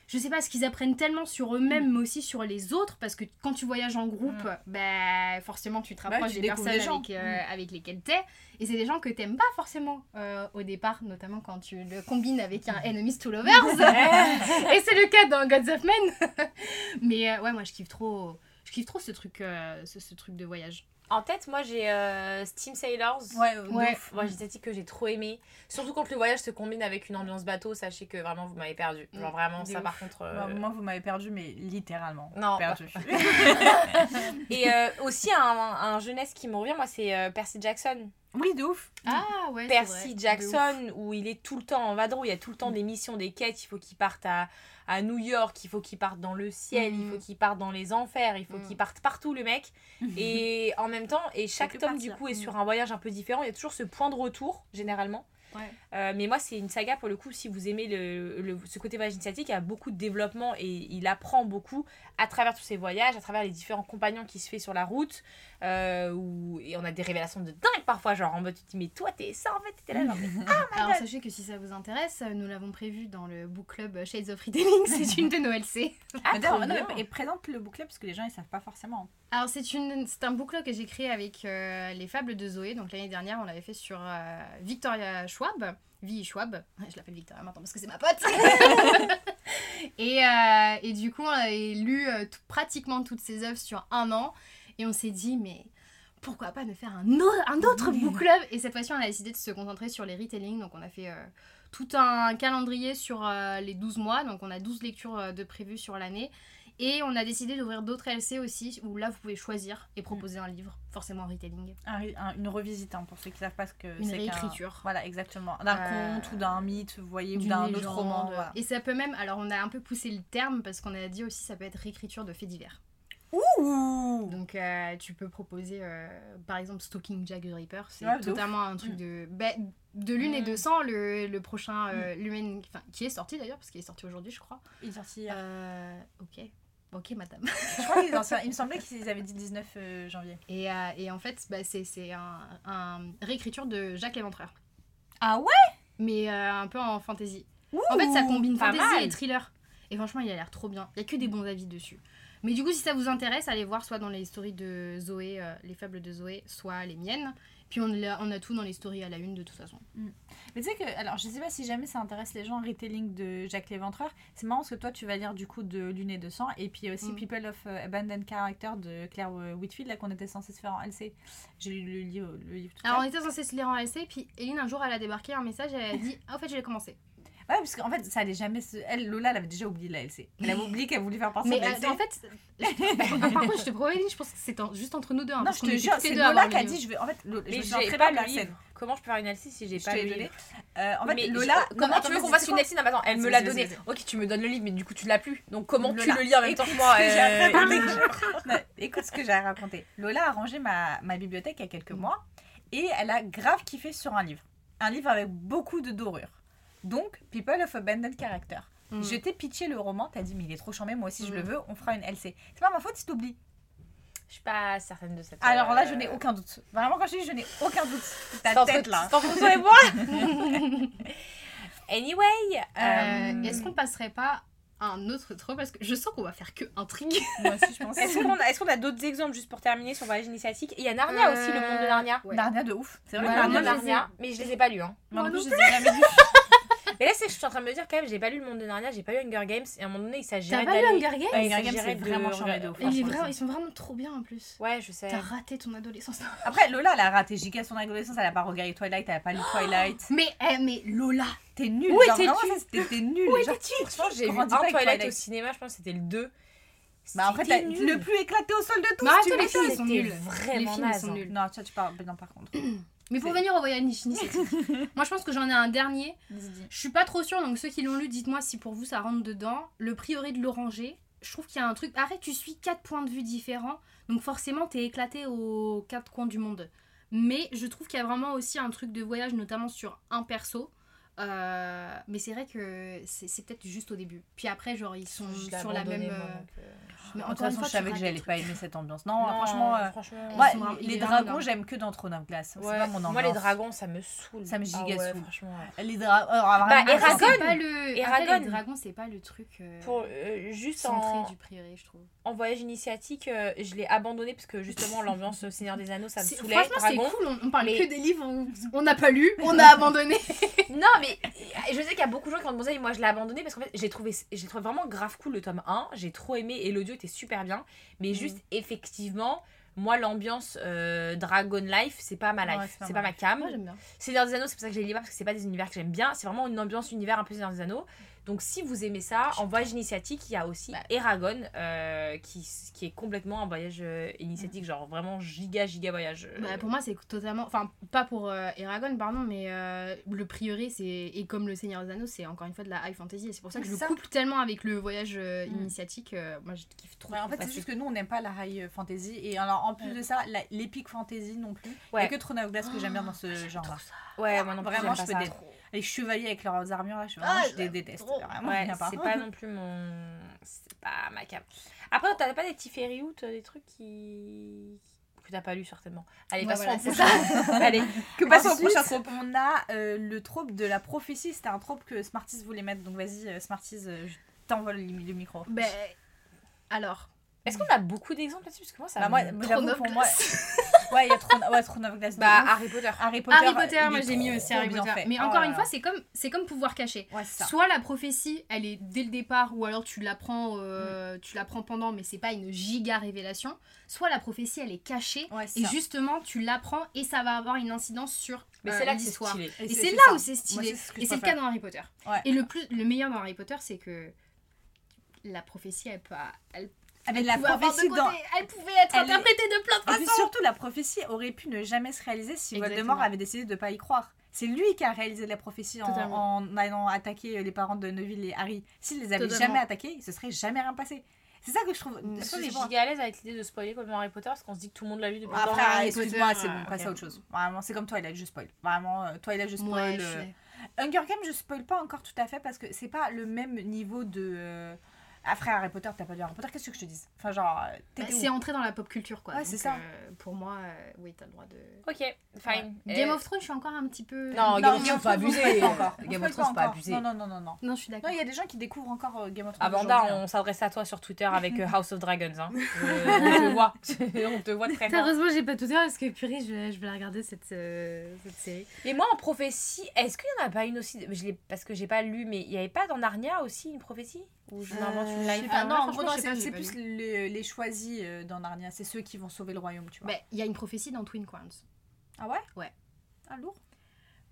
Je sais pas, ce qu'ils apprennent tellement sur eux-mêmes, mais aussi sur les autres, parce que quand tu voyages en groupe, ben forcément tu te Bah, rapproches tu des personnes gens. avec, euh, Mm. avec lesquelles t'es, et c'est des gens que t'aimes pas forcément euh, au départ, notamment quand tu le combines avec un Enemies to Lovers. et c'est le cas dans Gods of Men. mais euh, ouais, moi je kiffe trop, je kiffe trop ce truc, euh, ce, ce truc de voyage. En tête, moi j'ai euh, Steam Sailors. Ouais, de Ouais. ouf. Moi, j'ai dit que j'ai trop aimé. Surtout quand le voyage se combine avec une ambiance bateau, sachez que vraiment vous m'avez perdu. Genre vraiment, ça ouf. par contre. euh, Moi, moi, vous m'avez perdu, mais littéralement. Non. Perdu. Et euh, aussi un, un jeunesse qui me revient, moi c'est euh, Percy Jackson. Oui, de ouf. Ah ouais, Percy vrai. Jackson, où il est tout le temps en vadrouille, il y a tout le temps des missions, des quêtes, il faut qu'il parte à, à New York, il faut qu'il parte dans le ciel, il Mhm. faut qu'il parte dans les enfers, il faut Mhm. qu'il parte partout le mec. Et en même temps, et chaque que tome du coup est sur un voyage un peu différent, il y a toujours ce point de retour généralement. Ouais. Euh, mais moi, c'est une saga pour le coup. Si vous aimez le, le- ce côté voyage initiatique, il y a beaucoup de développement et il apprend beaucoup à travers tous ces voyages, à travers les différents compagnons qui se fait sur la route. Euh, où, et on a des révélations de dingue parfois, genre en mode tu te dis, mais toi, t'es ça en fait, t'étais là, genre, mais- Alors sachez que si ça vous intéresse, nous l'avons prévu dans le book club Shades of Retelling, c'est une de nos LC. Ah, trop bien. et présente le book club parce que les gens ils savent pas forcément. Alors c'est une c'est un book club que j'ai créé avec euh, les fables de Zoé. Donc l'année dernière, on l'avait fait sur euh, Victoria Schwab, Vie Schwab. Je l'appelle Victoria maintenant parce que c'est ma pote. et, euh, et du coup, on avait lu euh, tout- pratiquement toutes ses œuvres sur un an et on s'est dit mais pourquoi pas ne faire un, un autre book club? Et cette fois-ci, on a décidé de se concentrer sur les retelling. Donc on a fait euh, tout un calendrier sur euh, les 12 mois. Donc on a 12 lectures euh, de prévues sur l'année. Et on a décidé d'ouvrir d'autres LC aussi, où là vous pouvez choisir et proposer un livre, forcément en retelling. Un- un- une revisite hein, pour ceux qui savent pas ce que Une c'est. qu'un- réécriture. Voilà, exactement. D'un Euh, conte ou d'un mythe, vous voyez, ou d'un autre roman. Voilà. Et ça peut même, alors on a un peu poussé le terme parce qu'on a dit aussi ça peut être réécriture de faits divers. Ouh Donc euh, tu peux proposer euh, par exemple Stalking Jack the Ripper, c'est Ouais, totalement un truc Mm. de bah, de l'une et Mm. de sang le, le prochain euh, Lumen- enfin, qui est sorti d'ailleurs parce qu'il est sorti aujourd'hui je crois. Il est sorti hier. Euh, ok. Ok madame. Je crois qu'il est sorti- Il me semblait qu'ils avaient dit 19 euh, janvier. Et, euh, et en fait bah, c'est c'est un, un réécriture de Jacques l'Éventreur. Ah ouais? Mais euh, un peu en fantasy. En fait, ça combine fantasy mal. et thriller. Et franchement, il a l'air trop bien. Il y a que des bons avis dessus. Mais du coup, si ça vous intéresse, allez voir soit dans les stories de Zoé, euh, les fables de Zoé, soit les miennes. Puis on a, on a tout dans les stories à la une de toute façon. Mais tu sais que, alors je sais pas si jamais ça intéresse les gens, retelling de Jacques Léventreur. C'est marrant parce que toi tu vas lire du coup de Lune et de Sang et puis aussi Mm. People of euh, Abandoned Character de Claire euh, Whitfield là qu'on était censé se faire en LC. J'ai lu le livre, tout à Alors on était censé se lire en LC, puis Eline un jour elle a débarqué un message, elle a dit Ah, au fait, je l'ai commencé. Ouais, parce qu'en fait ça allait jamais se. Elle, Lola, elle avait déjà oublié la LC. Elle avait oublié qu'elle voulait faire partie Mais de la LC. en fait, par contre, je te promets, je pense que c'est en- juste entre nous deux. hein, non, je te jure, c'est Lola qui a dit je vais. En fait, Lo- je Mais j'ai très pas la scène. livre. Comment je peux faire une LC si j'ai Je pas le livre Euh, en fait, Mais Lola. je- non, comment tu veux qu'on fasse une Nelson Ah, bah Attends, elle me l'a donné. Ok, tu me donnes le livre, mais du coup, tu l'as plus. Donc, comment tu Lola. le lis en même temps que moi Écoute ce que j'ai à euh, raconter. Non, Écoute ce que j'ai à raconter. Lola a rangé ma, ma bibliothèque il y a quelques Mm. mois et elle a grave kiffé sur un livre. Un livre avec beaucoup de dorures. Donc, People of Abandoned Character. Mm. Je t'ai pitché le roman, t'as dit, mais il est trop chambé, moi aussi je Mm. le veux, on fera une LC. C'est pas ma faute si t'oublies. Je suis pas certaine de cette. Alors là, euh, je n'ai aucun doute. Vraiment, quand je dis je n'ai aucun doute. Ta tête là. toi et moi Anyway, Euh, Euh, Est-ce qu'on passerait pas à un autre trop Parce que je sens qu'on va faire que intrigue. Moi aussi, je pense. est-ce qu'on a, d'autres exemples juste pour terminer sur voyage initiatique? Il y a Narnia aussi, le monde de Narnia. Ouais. Narnia de ouf. C'est vrai Ouais, Narnia, Narnia, mais je les ai pas lus. Hein. moi non plus, je les ai jamais lus. Mais là, c'est que je suis en train de me dire quand même, j'ai pas lu le monde de Narnia, j'ai pas lu Hunger Games, et à un moment donné, il s'agirait T'as pas lu. Hunger Games Hunger Games, c'est vraiment chambé de Ils sont vraiment trop bien en plus. Ouais, je sais. T'as raté ton adolescence. Après, Lola, elle a raté giga son adolescence, elle a pas regardé Twilight, elle a pas lu Twilight. Mais, eh, mais Lola T'es nul. Où genre, étais-tu vraiment, ça, c'était t'es nul. Où Genre, étais-tu Franchement, j'ai vu un Twilight Twilight. au cinéma, je pense que c'était le 2. Bah en fait, la- le plus éclaté au sol de tous. Mais arrête, tu les films, ils sont nuls. vraiment Les films, sont hein. nuls. Non, ça tu parles. Non, par contre. Mais pour venir au voyage moi je pense que j'en ai un dernier. Je suis pas trop sûre, donc ceux qui l'ont lu, dites-moi si pour vous ça rentre dedans. Le prieuré de l'oranger. Je trouve qu'il y a un truc. Arrête, tu suis quatre points de vue différents, donc forcément t'es éclaté aux quatre coins du monde. Mais je trouve qu'il y a vraiment aussi un truc de voyage, notamment sur un perso. Euh, mais c'est vrai que c'est peut-être juste au début. Puis après, genre, ils sont sur la même. moi, euh, Mais De toute façon, je savais que j'allais pas aimer cette ambiance. Non, non, franchement, euh, franchement, moi, sont vraiment- il les dragons, j'aime que dans Throne of. C'est ouais, pas mon moi les ambiance. dragons ça me saoule. Ça me giga ah ouais, saoule. franchement. Les dragons. Bah, Eragon. c'est pas le. Après, Eragon. les dragons, c'est pas le truc. euh, Pour euh, juste centré en, du prieuré, je trouve. en voyage initiatique, euh, je l'ai abandonné parce que justement l'ambiance Seigneur des Anneaux ça me C'est- saoulait. Franchement, c'est cool. On, parle mais- que des livres on n'a pas lu, on a abandonné. Non, mais je sais qu'il y a beaucoup de gens qui ont demandé, moi je l'ai abandonné parce qu'en fait j'ai trouvé, j'ai trouvé vraiment grave cool le tome 1, j'ai trop aimé et l'audio était super bien, mais juste effectivement, moi l'ambiance euh, Dragon Life, c'est pas ma life, Ouais, c'est pas ma pas ma cam. Moi, j'aime bien. Seigneur des Anneaux, c'est pour ça que je les lis pas parce que c'est pas des univers que j'aime bien, c'est vraiment une ambiance univers un peu Seigneur des Anneaux. Donc si vous aimez ça, en voyage initiatique, il y a aussi Bah. Eragon euh, qui, qui est complètement un voyage euh, initiatique, genre vraiment giga giga voyage. euh, Bah, pour moi, c'est totalement. Enfin, pas pour euh, Eragon, pardon, mais euh, le prieuré, c'est. Et comme le Seigneur des Anneaux, c'est encore une fois de la high fantasy. Et c'est pour ça que je C'est le ça. couple tellement avec le voyage euh, Mm. initiatique. euh, moi, je kiffe trop. Ouais, en fait, c'est juste que nous, on n'aime pas la high fantasy. Et alors, en plus de ça, la- l'épic fantasy non plus. Il Ouais. y a que Throne of Glace que j'aime bien dans ce genre-là. Ouais, moi non plus, Vraiment, je peux ça. Les chevaliers avec leurs armures, là, je, Ah, je les déteste. Ouais, c'est pas non plus mon. C'est pas ma cam. Après, t'as pas des petits fairy out, des trucs qui. que t'as pas lu certainement? Allez, Ouais, passons voilà, prochain. Allez. Que passons au prochain trope. On a euh, le trope de la prophétie. C'était un trope que Smarties voulait mettre. Donc vas-y, euh, Smarties, euh, je t'envole le, le micro. Ben, alors. Est-ce qu'on a beaucoup d'exemples là-dessus? Parce que moi, ça. Bah, moi, pour moi. Ouais, il y a Throne, ouais, of Glace. Bah, ouf. Harry Potter. Harry Potter. Harry Potter, il moi est j'ai mis aussi Harry Potter. fait. Mais Oh encore là une là. fois, c'est comme, c'est comme pouvoir cacher. Ouais, c'est ça. Soit la prophétie, elle est dès le départ, ou alors tu l'apprends, euh, tu l'apprends pendant, mais c'est pas une giga révélation. Soit la prophétie, elle est cachée, Ouais, c'est et ça. justement, tu l'apprends et ça va avoir une incidence sur Mais euh, c'est là que c'est l'histoire. stylé. Et c'est- c'est c'est là ça. où c'est stylé. Moi, c'est ce que et c'est le cas dans Harry Potter. Ouais. Et le plus, le meilleur dans Harry Potter, c'est que la prophétie, elle peut, elle, mais la prophétie dans. elle pouvait être Elle est- interprétée de plein de Et puis façons. surtout, la prophétie aurait pu ne jamais se réaliser si Exactement. Voldemort avait décidé de pas y croire. C'est lui qui a réalisé la prophétie en, allant attaquer les parents de Neville et Harry. S'il les avait Totalement. jamais attaqués, il se serait jamais rien passé. C'est ça que je trouve. Est bon. giga à l'aise avec l'idée de spoiler comme Harry Potter Parce qu'on se dit que tout le monde l'a lu depuis Après, longtemps. Harry excuse-moi, Potter, c'est bon, euh, passe ok. à autre chose. Vraiment, c'est comme Twilight, je spoil. Vraiment, euh, Twilight, je spoil. Je euh. Hunger Games, je spoil pas encore tout à fait parce que c'est pas le même niveau de. Après Harry Potter, t'as pas lu Harry Potter, qu'est-ce que je te dise? Enfin, genre, euh, Bah, c'est entré dans la pop culture, quoi. Ouais, c'est ça. euh, pour moi, euh, oui, t'as le droit de. Ok, fine. Game Euh, of Thrones, je suis encore un petit peu. Non, Non, Game of Thrones, pas encore. On Game of Thrones, pas abuser. Non, non, non, non, non. Non, je suis d'accord. Non, il y a des gens qui découvrent encore euh, Game of Thrones. Amanda, hein. on s'adresse à toi sur Twitter avec euh, House of Dragons. Hein. Euh, on te voit. on te voit très fort. Heureusement, j'ai pas tout heure parce que purée, je vais, je vais la regarder cette, euh, cette série. Et moi, en prophétie, est-ce qu'il y en a pas une aussi? Je l'ai- Parce que j'ai pas lu, mais il y avait pas dans Narnia aussi une prophétie? Ou je m'invente une Euh, sais Ah non, en gros, c'est plus les, les choisis euh, dans Narnia. C'est ceux qui vont sauver le royaume, tu vois. Bah, il y a une prophétie dans Twin Crowns. ah ouais? Ouais. Ah lourd.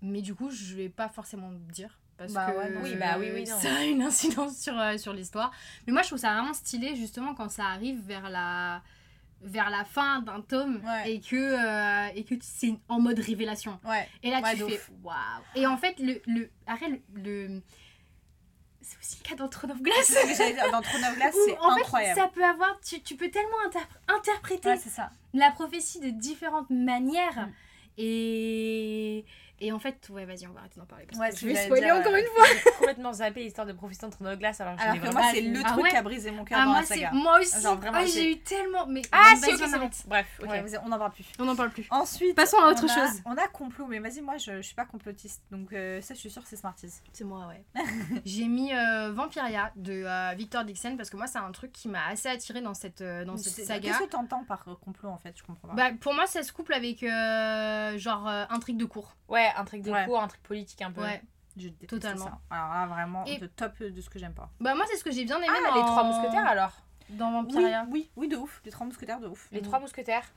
Mais du coup, je vais pas forcément dire. Parce Bah que ouais, non. Oui, bah oui, oui, non. ça a une incidence sur, euh, sur l'histoire. Mais moi, je trouve ça vraiment stylé, justement, quand ça arrive vers la. vers la fin d'un tome Ouais. et que, euh, et que c'est en mode révélation. Ouais. Et là, Ouais, tu fais waouh. Et en fait, le. le arrête, le. le- C'est aussi le cas dans Throne of dire, Dans Throne of Où, c'est en incroyable. fait, ça peut avoir. Tu, tu peux tellement interpr- interpréter Ouais, c'est ça. la prophétie de différentes manières. Mm. Et. Et en fait, ouais, vas-y, on va arrêter d'en parler. Parce Ouais, que je vais spoiler encore une fois. J'ai complètement zappé l'histoire de Professeur de Glace alors que je Alors que vraiment moi, c'est le Ah truc ouais qui a brisé mon cœur Ah, dans moi, la c'est saga. moi aussi. Genre, vraiment, Ah, j'ai- eu tellement. Mais Ah, si, ok, on c'est bon. arrête. Bref, Ok, ok. vas-y, on n'en parle plus. On n'en parle plus. Ensuite, Passons à autre on a- chose. On a complot, mais vas-y, moi je, je suis pas complotiste, donc euh, ça je suis sûre que c'est Smarties. C'est moi, ouais. J'ai mis euh, Vampiria de euh, Victor Dixon parce que moi, c'est un truc qui m'a assez attiré dans cette, euh, dans cette saga. Qu'est-ce que t'entends par complot en fait? Je comprends pas. Bah, pour moi, ça se couple avec euh, genre euh, intrigue de cours. Ouais, un truc de Ouais. cours, un truc politique un peu. Ouais. je déteste totalement. ça. Alors là, vraiment, Et- de top de ce que j'aime pas. Bah, moi, c'est ce que j'ai bien aimé Ah, dans... les trois mousquetaires alors Dans Oui, Vampiria. oui, oui, de ouf. Les trois mousquetaires, de ouf. Les Mm. trois mousquetaires.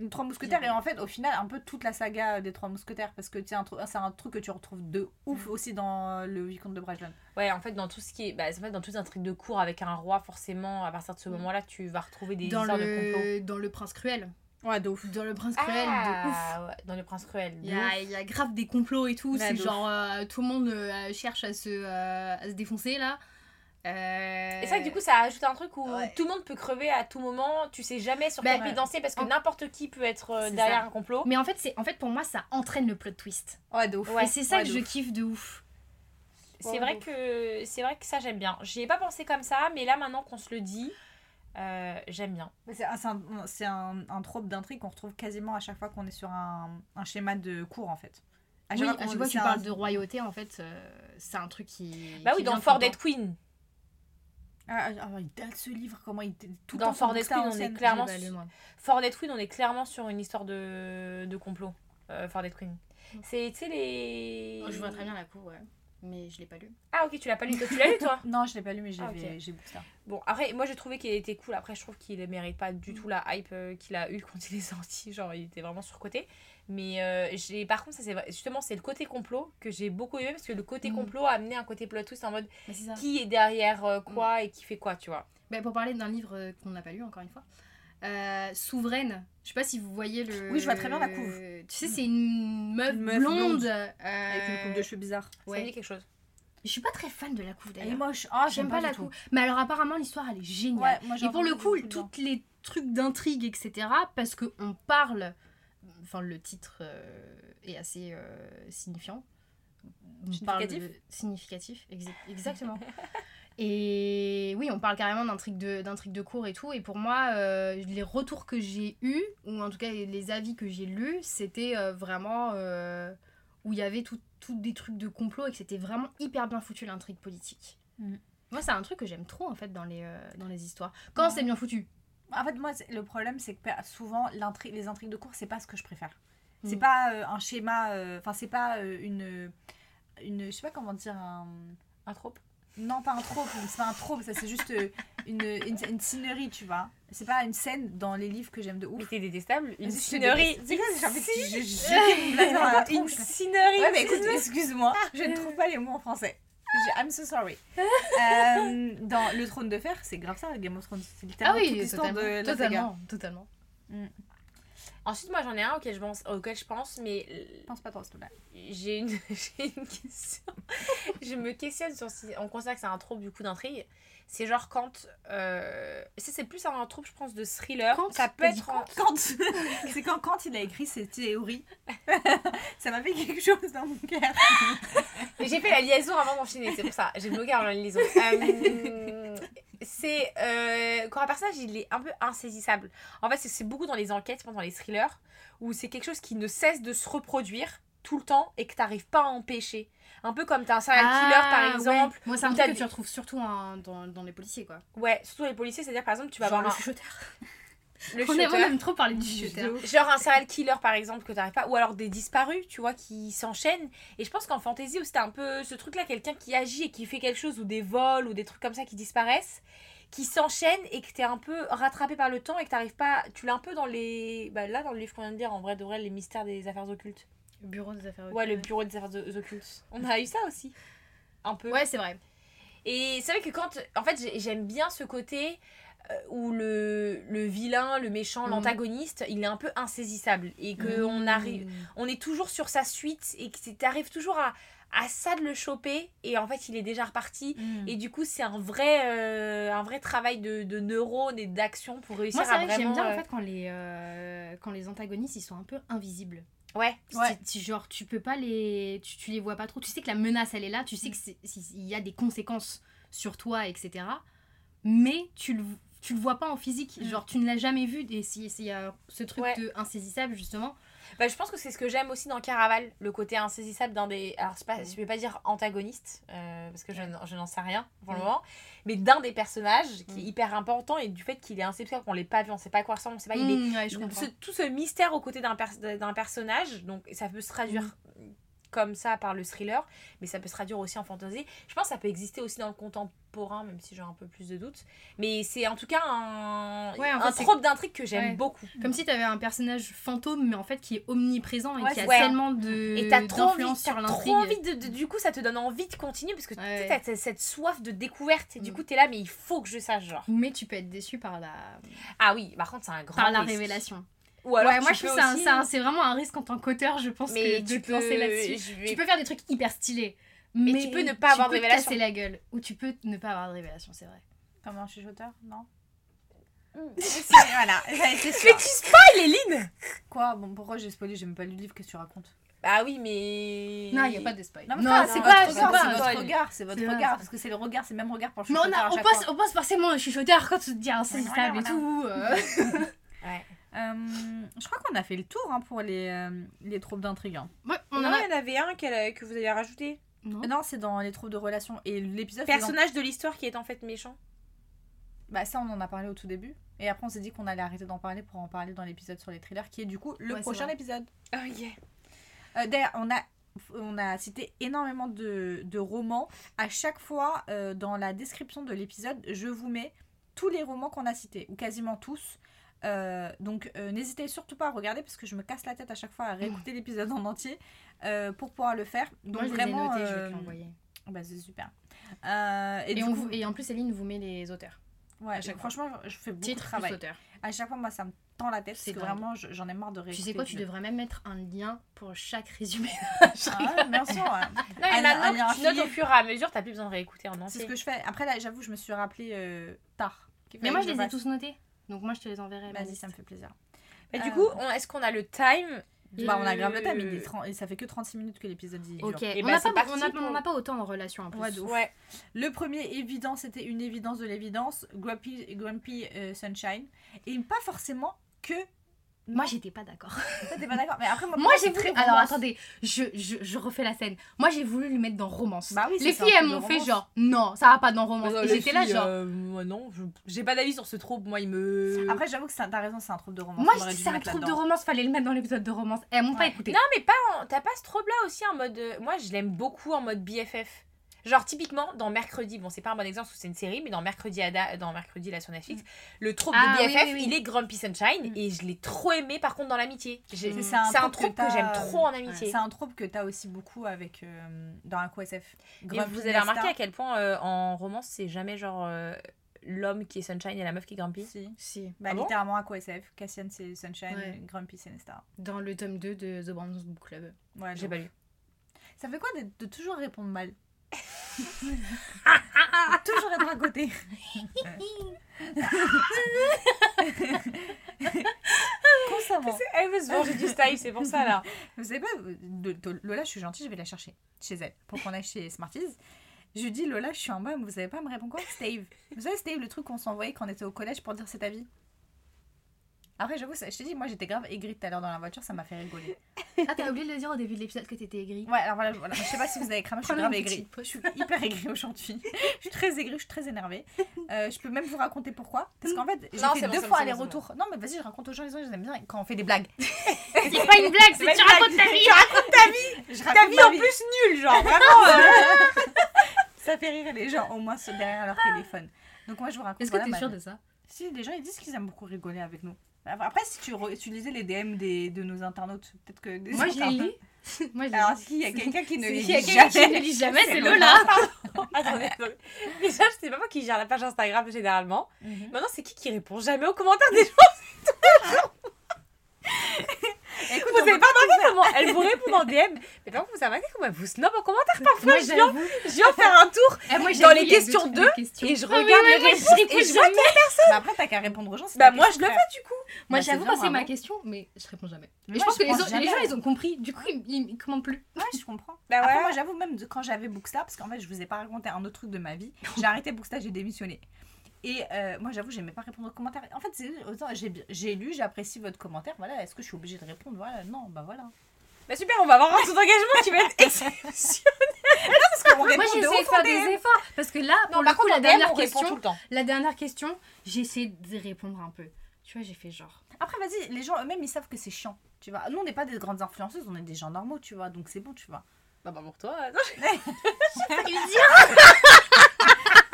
Les trois mousquetaires, et en fait, au final, un peu toute la saga des trois mousquetaires, parce que c'est un, truc que tu retrouves de ouf aussi dans euh, le Vicomte de Bragelonne. Ouais, en fait, dans tout ce qui est. Bah, en fait, dans tout un truc de cours avec un roi, forcément, à partir de ce Mm. moment-là, tu vas retrouver des Dans histoires de complot. le... dans le Prince Cruel. Ouais, de ouf. Dans le Prince Cruel, de ouf. Ah, ouais, dans le prince cruel. Il y, ouf. a, il y a grave des complots et tout. Ouais, c'est genre euh, tout le monde euh, cherche à se, euh, à se défoncer là. Euh, Et ça, du coup, ça ajoute un truc où Ouais. tout le monde peut crever à tout moment. Tu sais jamais sur Bah, quel pied danser parce que en- n'importe qui peut être C'est derrière ça. un complot. Mais en fait, c'est en fait pour moi ça entraîne le plot twist. Ouais, de ouf. Ouais. et c'est ça ouais, que je kiffe de ouf. C'est Ouais, vrai que c'est vrai que ça j'aime bien. J'y ai pas pensé comme ça, mais là maintenant qu'on se le dit, euh, j'aime bien. Mais C'est un, c'est un, un, trope d'intrigue qu'on retrouve quasiment à chaque fois qu'on est sur un, un schéma de cours en fait. À oui, chaque à fois chaque qu'on- fois que c'est tu un- parles de royauté, en fait, euh, c'est un truc qui. Bah qui oui, dans Fort Dead Queen. Ah, ah, il date ce livre, comment il était tout Dans Fort Dead Queen, on est clairement. Fort Dead Queen, on est clairement sur une histoire de, de complot. Euh, Fort Dead Queen. C'est, tu sais, les. Oh, Je vois très bien la cour, ouais. Mais je l'ai pas lu. Ah, ok, tu l'as pas lu. Toi, tu l'as lu, toi Non, je l'ai pas lu, mais j'ai Ah, ok. j'ai Bookstar. Bon, après, moi j'ai trouvé qu'il était cool. Après, je trouve qu'il ne mérite pas du tout la hype euh, qu'il a eu quand il est sorti. Genre, il était vraiment surcoté. Mais euh, j'ai, par contre, ça, c'est justement, c'est le côté complot que j'ai beaucoup aimé parce que le côté Mm. complot a amené un côté plot twist en mode ça. qui est derrière euh, quoi et qui fait quoi, tu vois. Bah, pour parler d'un livre qu'on n'a pas lu, encore une fois. Euh, Souveraine. Je sais pas si vous voyez le. Oui, je vois très bien la couve. Tu sais, c'est une meuf, Une meuf blonde. blonde. euh, Avec une coupe de cheveux bizarre. Ça ouais. me dit quelque chose. Je suis pas très fan de la couve Elle est d'ailleurs. moche. Ah, J'aime pas, la couve. Mais alors, apparemment, l'histoire elle est géniale. Ouais, moi, j'ai Et pour le coup, toutes les trucs d'intrigue, etc., parce qu'on parle, enfin le titre euh, est assez euh, signifiant. On parle Significatif de- significatif, exa- exactement. et oui, on parle carrément d'intrigue de, de cours et tout. Et pour moi, euh, les retours que j'ai eus, ou en tout cas les avis que j'ai lus, c'était euh, vraiment euh, où il y avait tout, tout des trucs de complot et que c'était vraiment hyper bien foutu l'intrigue politique. Mhm. Moi, c'est un truc que j'aime trop en fait dans les, dans les histoires. Quand Ouais. c'est bien foutu. En fait, moi, le problème, c'est que per- souvent, les intrigues de cours, c'est pas ce que je préfère. C'est Mm. pas un schéma. Enfin, c'est pas une. une je sais pas comment dire. Un... Un trope Non, pas un trope. C'est pas un trope, ça, c'est juste euh, une, une, une scenerie, tu vois. C'est pas une scène dans les livres que j'aime de Mais ouf. t'es détestable. Une cinerie. C'est quoi, j'ai envie de jeter dans la Une cinerie. Ouais, mais écoute, excuse-moi, je ne trouve pas les mots en français. I'm so sorry. Euh, dans Le Trône de Fer, c'est grave ça, Game of Thrones. C'est Ah littéralement toute oui, l'histoire totalement. de totalement, totalement. Ensuite, moi j'en ai un auquel je pense, auquel je pense mais Je pense pas trop, s'il te plaît. j'ai une, question. je me questionne sur si on considère que c'est un troupe du coup d'intrigue. C'est genre quand. Euh, c'est plus un troupe, je pense, de thriller. Quand ça peut être. en- Quand c'est quand, quand il a écrit ses théories, ça m'a fait quelque chose dans mon cœur. J'ai fait la liaison avant d'enchaîner, c'est pour ça. J'ai bloqué avant la liaison. Euh, c'est euh, quand un personnage il est un peu insaisissable. En fait, c'est- beaucoup dans les enquêtes, pendant les thrillers, où c'est quelque chose qui ne cesse de se reproduire tout le temps et que t'arrives pas à empêcher. Un peu comme t'as un serial killer par exemple. Ah, Moi, c'est un truc que tu retrouves surtout en- dans, dans les policiers, quoi. Ouais, surtout les policiers, c'est-à-dire par exemple, tu vas Genre avoir le un. Le On, aime, on shooter. aime trop parler du chuchoteur. Genre un serial killer par exemple que t'arrives pas, ou alors des disparus, tu vois, qui s'enchaînent. Et je pense qu'en fantasy, où c'était un peu ce truc-là, quelqu'un qui agit et qui fait quelque chose, ou des vols, ou des trucs comme ça qui disparaissent, qui s'enchaînent et que t'es un peu rattrapé par le temps et que t'arrives pas. Tu l'as un peu dans les. Bah là, dans le livre qu'on vient de dire, en vrai de vrai, les mystères des affaires occultes. Le bureau des affaires Ouais, le bureau des affaires occultes. On a eu ça aussi. Un peu. Ouais, c'est vrai. Et c'est vrai que quand. En fait, j'ai- j'aime bien ce côté. Euh, où le, le vilain, le méchant, Mhm. l'antagoniste, il est un peu insaisissable et que on arrive, on est toujours sur sa suite et que t'arrives toujours à, à ça de le choper et en fait il est déjà reparti. Mm. Et du coup, c'est un vrai, euh, un vrai travail de, de neurones et d'action pour réussir Moi, à vrai que vraiment. j'aime bien euh, en fait quand les, euh, quand les antagonistes ils sont un peu invisibles. Ouais. Ouais. Tu- tu- genre, tu peux pas les. Tu, tu les vois pas trop. Tu sais que la menace elle est là, tu sais que c'est- si- il y a des conséquences sur toi, etc. Mais tu le, tu le vois pas en physique. Mm. Genre, tu ne l'as jamais vu. Et s'il si y a ce truc Ouais. de insaisissable, justement. Bah, je pense que c'est ce que j'aime aussi dans Caraval, le côté insaisissable d'un des. Alors, pas, je vais pas dire antagoniste, euh, parce que je, n'en- je n'en sais rien pour le moment, mais d'un des personnages qui est Mm. hyper important et du fait qu'il est insaisissable, qu'on l'ait pas vu, on sait pas à quoi ressemble, on sait pas, il est. Mm, ouais, je comprends. ce- tout ce mystère aux côtés d'un pers- d'un personnage, donc ça peut se traduire Mm. comme ça par le thriller, mais ça peut se traduire aussi en fantasy. Je pense que ça peut exister aussi dans le contemporain, même si j'ai un peu plus de doutes. Mais c'est en tout cas un, Ouais, en un fait, trope d'intrigue que j'aime Ouais. beaucoup. Comme si tu avais un personnage fantôme, mais en fait qui est omniprésent et Ouais, qui a tellement de Et t'as trop envie, sur trop envie de, de- du coup ça te donne envie de continuer parce que t'as cette soif de découverte et du Mm. coup t'es là mais il faut que je sache genre. Mais tu peux être déçu par la, Ah oui, par contre c'est un grand par la risque. révélation. Ou alors ouais, moi je trouve c'est un- un- vraiment un risque en tant qu'auteur, je pense, mais que de tu te peux lancer là-dessus. je vais- Tu peux faire des trucs hyper stylés. Mais tu peux ne pas avoir de tu peux révélation. casser la gueule. Ou tu peux ne pas avoir de révélation, c'est vrai. Comme un chuchoteur Non Mm. C'est- Voilà, a été Mais sûr. tu spoil Eline Quoi? Bon, pourquoi j'ai spoilé? J'ai même pas lu le livre, qu'est-ce que tu racontes? Bah oui mais... Non, il n'y a pas de spoil. Non, c'est c'est pas, votre c'est c'est votre regard, c'est votre C'est regard, c'est parce que c'est le regard, c'est le même regard pour le Mais on, chuchoteur a- à on, fois. on passe forcément le chuchoteur quand tu te dis insaisissable et tout. euh. Ouais. Euh, je crois qu'on a fait le tour hein, pour les, euh, les troupes d'intrigue. hein. Ouais, on non, en a. il y en avait un qu'elle- que vous avez rajouté. Non. Non, c'est dans les troupes de relations. Et l'épisode. Personnage de l'histoire qui est en fait méchant. Bah, ça, on en a parlé au tout début. Et après, on s'est dit qu'on allait arrêter d'en parler pour en parler dans l'épisode sur les thrillers, qui est du coup le Ouais, prochain épisode. Oh yeah. Euh, D'ailleurs, on a, on a cité énormément de, de romans. À chaque fois, euh, dans la description de l'épisode, je vous mets tous les romans qu'on a cités, ou quasiment tous. Euh, donc, euh, n'hésitez surtout pas à regarder, parce que je me casse la tête à chaque fois à réécouter l'épisode en entier euh, pour pouvoir le faire. Donc, Moi, je les ai vraiment. notés, je vais te l'envoyer. bah, c'est super. Et, Et, du on coup, vous- et en plus, Céline vous met les auteurs. ouais, à chaque fois. franchement, je fais beaucoup Titre de travail. À chaque fois, moi, ça me tend la tête, parce C'est que vraiment, je- j'en ai marre de Tu réécouter. sais quoi, tu devrais même mettre un lien pour chaque résumé. Ah ouais, bien sûr, ouais. Non mais maintenant tu notes au fur et à mesure, t'as plus besoin de réécouter en C'est entier. ce que je fais. Après, là, j'avoue, je me suis rappelé euh, tard. Mais moi, je les ai tous notés. Donc moi, je te les enverrai. Vas-y, ça me fait plaisir. Mais du Euh, coup, on- est-ce qu'on a le time Bah, on a grave le Euh, time, il est 30 et ça fait que 36 minutes que l'épisode dure. Ok, Et on bah, n'a c'est pas, parti on a- pour- pas autant de relations en plus. Ouais. Le premier évident, c'était une évidence de l'évidence, Grumpy, Grumpy euh, Sunshine. Et pas forcément que. Moi, j'étais pas d'accord. T'es pas d'accord Mais après, moi, Moi, j'ai voulu. très Alors, romance. attendez, je, je, je refais la scène. Moi, j'ai voulu le mettre dans romance. Bah oui, Les filles, elles m'ont fait romance. genre, non, ça va pas dans romance. Bah, j'étais là, genre. euh, moi non, j'ai pas d'avis sur ce trope, moi il me. Après, j'avoue que t'as raison, c'est un troupe de romance. Moi, je dis c'est un truc de romance, fallait le mettre dans l'épisode de romance. Elles m'ont pas écouté. Non, mais pas en- t'as pas ce trope là aussi en mode. euh, Moi je l'aime beaucoup en mode BFF. Genre typiquement dans Mercredi, bon c'est pas un bon exemple parce que c'est une série, mais dans Mercredi, Ada, dans Mercredi là sur Netflix, le trope Ah, de BFF oui, oui. il est Grumpy Sunshine Mm. et je l'ai trop aimé par contre dans l'amitié. C'est un un, trope trope que que, j'aime trop en amitié. C'est un troupe que t'as aussi beaucoup avec euh, dans un Grumpy vous avez remarqué à quel point euh, en romance c'est jamais genre euh, l'homme qui est Sunshine et la meuf qui est Grumpy? Si. Si. Bah, Ah bon? littéralement à QSF. Cassian, c'est Sunshine, Ouais. Grumpy, c'est Nesta. Dans le tome 2 de The Browns Book Club. Ouais, J'ai pas lu. Ça fait quoi de, de toujours répondre mal? Toujours être à côté. Constamment. Elle veut se venger du style, c'est pour ça là. Vous savez pas, Lola, je suis gentille, je vais la chercher chez elle pour qu'on aille chez Smarties. Je lui dis, Lola, je suis en bas, mais vous savez pas, me répond quoi? Stave. Vous savez, Stave, le truc qu'on s'envoyait quand on était au collège pour dire c'est ta vie? Après, j'avoue, je t'ai dit, moi j'étais grave aigrie tout à l'heure dans la voiture, ça m'a fait rigoler. Ah, t'as oublié de le dire au début de l'épisode que t'étais aigrie. Ouais, alors voilà, voilà. je sais pas si vous avez cramé, je suis grave aigrie. Je suis hyper aigrie aujourd'hui. Je suis très aigrie, je suis très énervée. Euh, je peux même vous raconter pourquoi. Parce qu'en fait, j'ai fait bon, deux fois aller-retour. Non, mais vas-y, je raconte aux gens, les gens, ils aiment bien quand on fait des blagues. C'est pas une blague, c'est tu racontes ta vie. Je Ta raconte vie ma en plus nulle, genre vraiment. euh. Ça fait rire les gens, au moins derrière leur téléphone. Donc moi, je vous raconte. Est-ce que t'es sûre vie. de ça? Si, les gens, ils disent qu'ils aiment beaucoup rigoler avec nous. Après, si tu, re- tu lisais les DM des, de nos internautes, peut-être que. des Moi, je les lis. Moi, je Alors, s'il y a quelqu'un qui ne les Il y a lit quelqu'un qui jamais. ne lit jamais, c'est Lola. Attendez. Déjà, c'est pas moi qui gère la page Instagram généralement. Mhm. Maintenant, c'est qui qui répond jamais aux commentaires des gens? Écoute, Vous on avez peut pas remarqué comment elle vous répond en DM Mais par contre, vous avez remarqué comment elle vous snob en commentaire parfois Moi, Je viens, je viens faire un tour Eh, moi, Dans les questions trucs d'eux, de questions. et je Ah regarde les réponses et je vois jamais. Bah après, t'as qu'à répondre aux gens. Bah moi, je le fais du coup Moi, Bah, j'avoue quand c'est ma question, mais je réponds jamais. Mais je pense que les, gens, ils ont compris. Du coup, ils, commandent plus. Ouais, je comprends. Bah Après, moi, j'avoue, même quand j'avais Bookstar, parce qu'en fait, je vous ai pas raconté un autre truc de ma vie, j'ai arrêté Bookstar, j'ai démissionné. Et euh, moi, j'avoue, j'aimais pas répondre aux commentaires. En fait, j'ai j'ai lu, j'apprécie votre commentaire. Voilà, est-ce que je suis obligée de répondre? Voilà, non, bah voilà. Bah super, on va avoir un taux d'engagement qui va être exceptionnel Parce qu'on Moi, répond j'essaie de faire des efforts. Parce que là, pour Non, le par coup, contre, la dernière tout question, le temps. la dernière question, j'essaie de répondre un peu. Tu vois, j'ai fait genre. Après, vas-y, les gens eux-mêmes, ils savent que c'est chiant. Tu vois, nous, on n'est pas des grandes influenceuses, on est des gens normaux, tu vois, donc c'est bon, tu vois. Bah bah pour toi, non,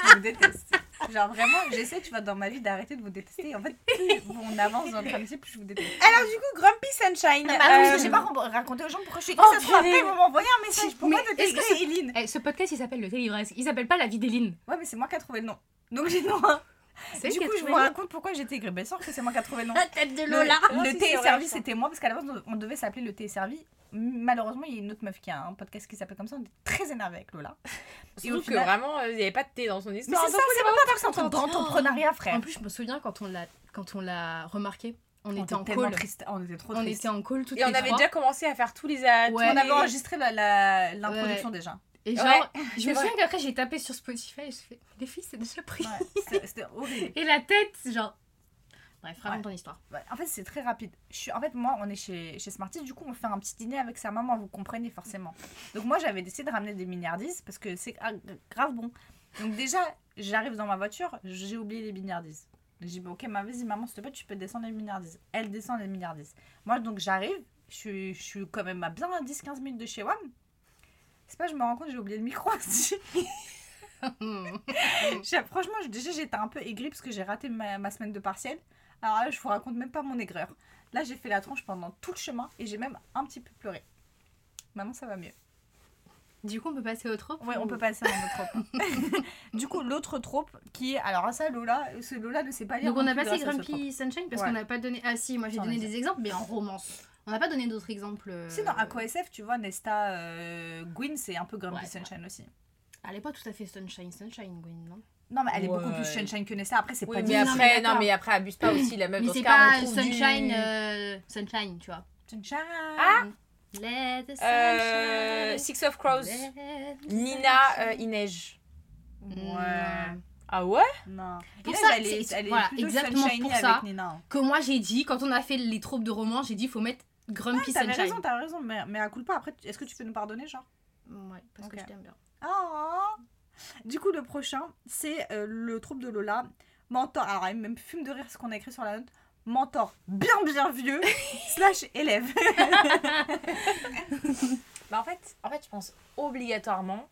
Je vous déteste. Genre, vraiment, j'essaie, tu vois, dans ma vie, d'arrêter de vous détester. En fait, plus on avance dans le amitié, plus je vous déteste. Alors du coup, Grumpy Sunshine. Non, mais attends, parce que euh, j'ai pas ra- raconté aux gens pourquoi je suis Oh, écrit. ça après, vont m'envoyer un message. Pourquoi Mais de est-ce que t'écrire Eline Eh, ce podcast, il s'appelle Le Télivresque. Il s'appelle pas La vie d'Eline. Ouais, mais c'est moi qui ai trouvé le nom. Donc j'ai le nom. hein. C'est Du coup, je vous raconte pourquoi j'ai été écrire. Bien sûr que c'est moi qui ai trouvé le nom. La tête de Le, Lola. Non, le si, thé c'est servi, c'était moi parce qu'à la base, on- devait s'appeler le thé servi. Malheureusement, il y a une autre meuf qui a un podcast qui s'appelle comme ça. On est très énervé avec Lola. Et au Surtout que final- vraiment, euh, il n'y avait pas de thé dans son Mais histoire. c'est ça, c'est pas que un truc d'entrepreneuriat, frère. En plus, je me souviens quand on l'a, quand on l'a remarqué, on, On était en call. triste. On était trop On tristes. était en call toutes Et on avait trois. déjà commencé à faire tous les... Ouais. On avait enregistré la- la- l'introduction déjà. Et genre, Ouais, je me vrai. souviens qu'après j'ai tapé sur Spotify et je fais les filles c'est déjà pris. Ouais, c'était c'était horrible. Et la tête, genre. Bref, raconte Ouais. ton histoire. Ouais, en fait, c'est très rapide. Je suis... En fait, moi, on est chez, chez Smarties, du coup, on fait un petit dîner avec sa maman, vous comprenez forcément. Donc, moi, j'avais décidé de ramener des milliardises parce que c'est ah, grave bon. Donc, déjà, j'arrive dans ma voiture, j'ai oublié les milliardises. J'ai dit, bon, ok, ma vas-y, maman, s'il te plaît, tu peux descendre les milliardises. Elle descend les milliardises. Moi, donc, j'arrive, je suis, je suis quand même à bien 10-15 minutes de chez WAM. C'est pas, je me rends compte, j'ai oublié le micro aussi. Franchement, déjà, j'étais un peu aigrie parce que j'ai raté ma, ma semaine de partiel. Alors là, je vous raconte même pas mon aigreur. Là, j'ai fait la tronche pendant tout le chemin et j'ai même un petit peu pleuré. Maintenant, ça va mieux. du coup, on peut passer au trope Ouais, on peut passer à un autre trope. du coup, l'autre trope qui est. Alors, ça, Lola, ce Lola ne sait pas lire. Donc on non a passé à Grumpy Sunshine parce Ouais. qu'on n'a pas donné. Ah si, moi j'ai donné des exemples, mais en romance. On n'a pas donné d'autres exemples. euh. Si, dans AquaSF, tu vois, Nesta, euh, Gwyn, c'est un peu Grumpy Ouais, Sunshine aussi. Elle est pas tout à fait Sunshine, Sunshine, Gwyn, non? Non, mais elle est Ouais. beaucoup plus Sunshine que Nesta. Après, c'est Oui, pas mais dit- Non, mais après, non, mais après, abuse pas aussi la meuf. Mais c'est pas du- Sunshine, euh, Sunshine, tu vois. Sunshine. Ah Let the Euh, sunshine. Six of Crows. Nina euh, Inej. Ouais. Ah ouais Non. Pour Inès, ça, elle est, c'est- elle est voilà, exactement pour ça. Nina. Que moi j'ai dit, quand on a fait les troupes de romance, j'ai dit faut mettre Grumpy T'avais Sunshine. raison, t'as raison, mais, mais à coup pas. Après, est-ce que tu peux nous pardonner, genre? Ouais, parce que je t'aime bien. Oh Du coup, le prochain, c'est euh, le troupe de Lola. Mentor, alors il me fume de rire ce qu'on a écrit sur la note. Mentor bien bien vieux, slash élève. Bah en fait, en fait, je pense obligatoirement,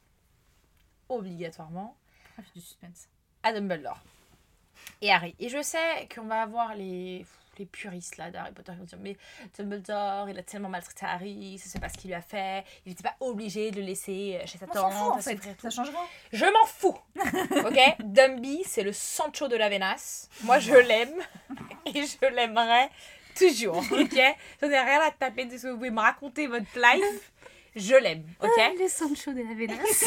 obligatoirement du suspense. à Dumbledore et Harry. Et je sais qu'on va avoir les, les puristes là d'Harry Potter qui vont dire mais Dumbledore il a tellement maltraité Harry, ça c'est pas ce qu'il lui a fait, il n'était pas obligé de le laisser chez sa On tante. fout en fait, ça change rien. Je m'en fous. ok? Dumby, c'est le Sancho de la Vénasse. Moi, je l'aime et je l'aimerai toujours. Ok? J'en ai rien à taper de ce que vous pouvez me raconter votre life. Je l'aime. Ok? Les Sancho de la Vénus.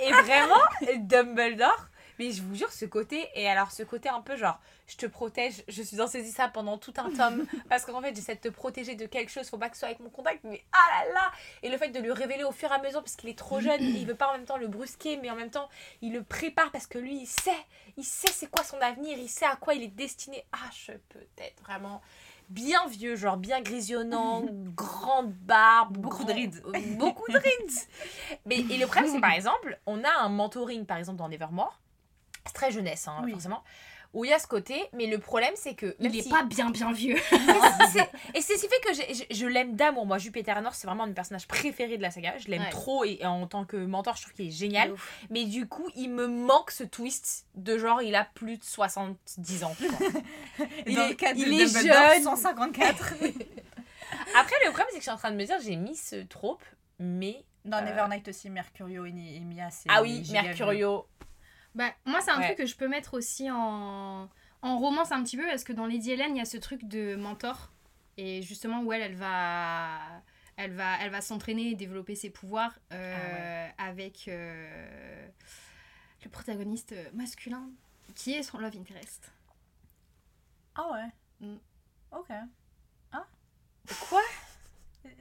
Et vraiment, Dumbledore. Mais je vous jure, ce côté, et alors ce côté un peu genre, je te protège, je suis saisie ça pendant tout un tome, parce qu'en fait, j'essaie de te protéger de quelque chose, faut pas que ce soit avec mon contact, mais ah là là Et le fait de lui révéler au fur et à mesure, parce qu'il est trop jeune, il veut pas en même temps le brusquer, mais en même temps, il le prépare parce que lui, il sait, il sait c'est quoi son avenir, il sait à quoi il est destiné. Ah, je peux être vraiment bien vieux, genre bien grisonnant, grande barbe, Beaucoup grand- de rides. beaucoup de rides. Mais et le problème, c'est par exemple, on a un mentoring, par exemple, dans Nevermore. C'est très jeunesse, hein, Oui. forcément. où il y a ce côté, mais le problème c'est que. Il est si- pas bien bien vieux. Et c'est ce qui fait que je, je l'aime d'amour. Moi, Jupiter Nord, c'est vraiment mon personnage préféré de la saga. Je l'aime Ouais. trop et en tant que mentor, je trouve qu'il est génial. Ouf. Mais du coup, il me manque ce twist de genre, il a plus de 70 ans. Il dans est- le cas de il est Dumbledore, jeune. 154. Après, le problème, c'est que je suis en train de me dire, j'ai mis ce trope, mais. Dans Euh, Nevernight aussi, Mercurio et Mia, c'est. Ah oui, Mercurio. Bah, moi, c'est un Ouais. truc que je peux mettre aussi en, en romance un petit peu parce que dans Lady Hélène, il y a ce truc de mentor. Et justement, où elle, elle va, elle va, elle va s'entraîner et développer ses pouvoirs euh, avec euh, le protagoniste masculin qui est son love interest. Ah ouais. Mm. Ok. Quoi?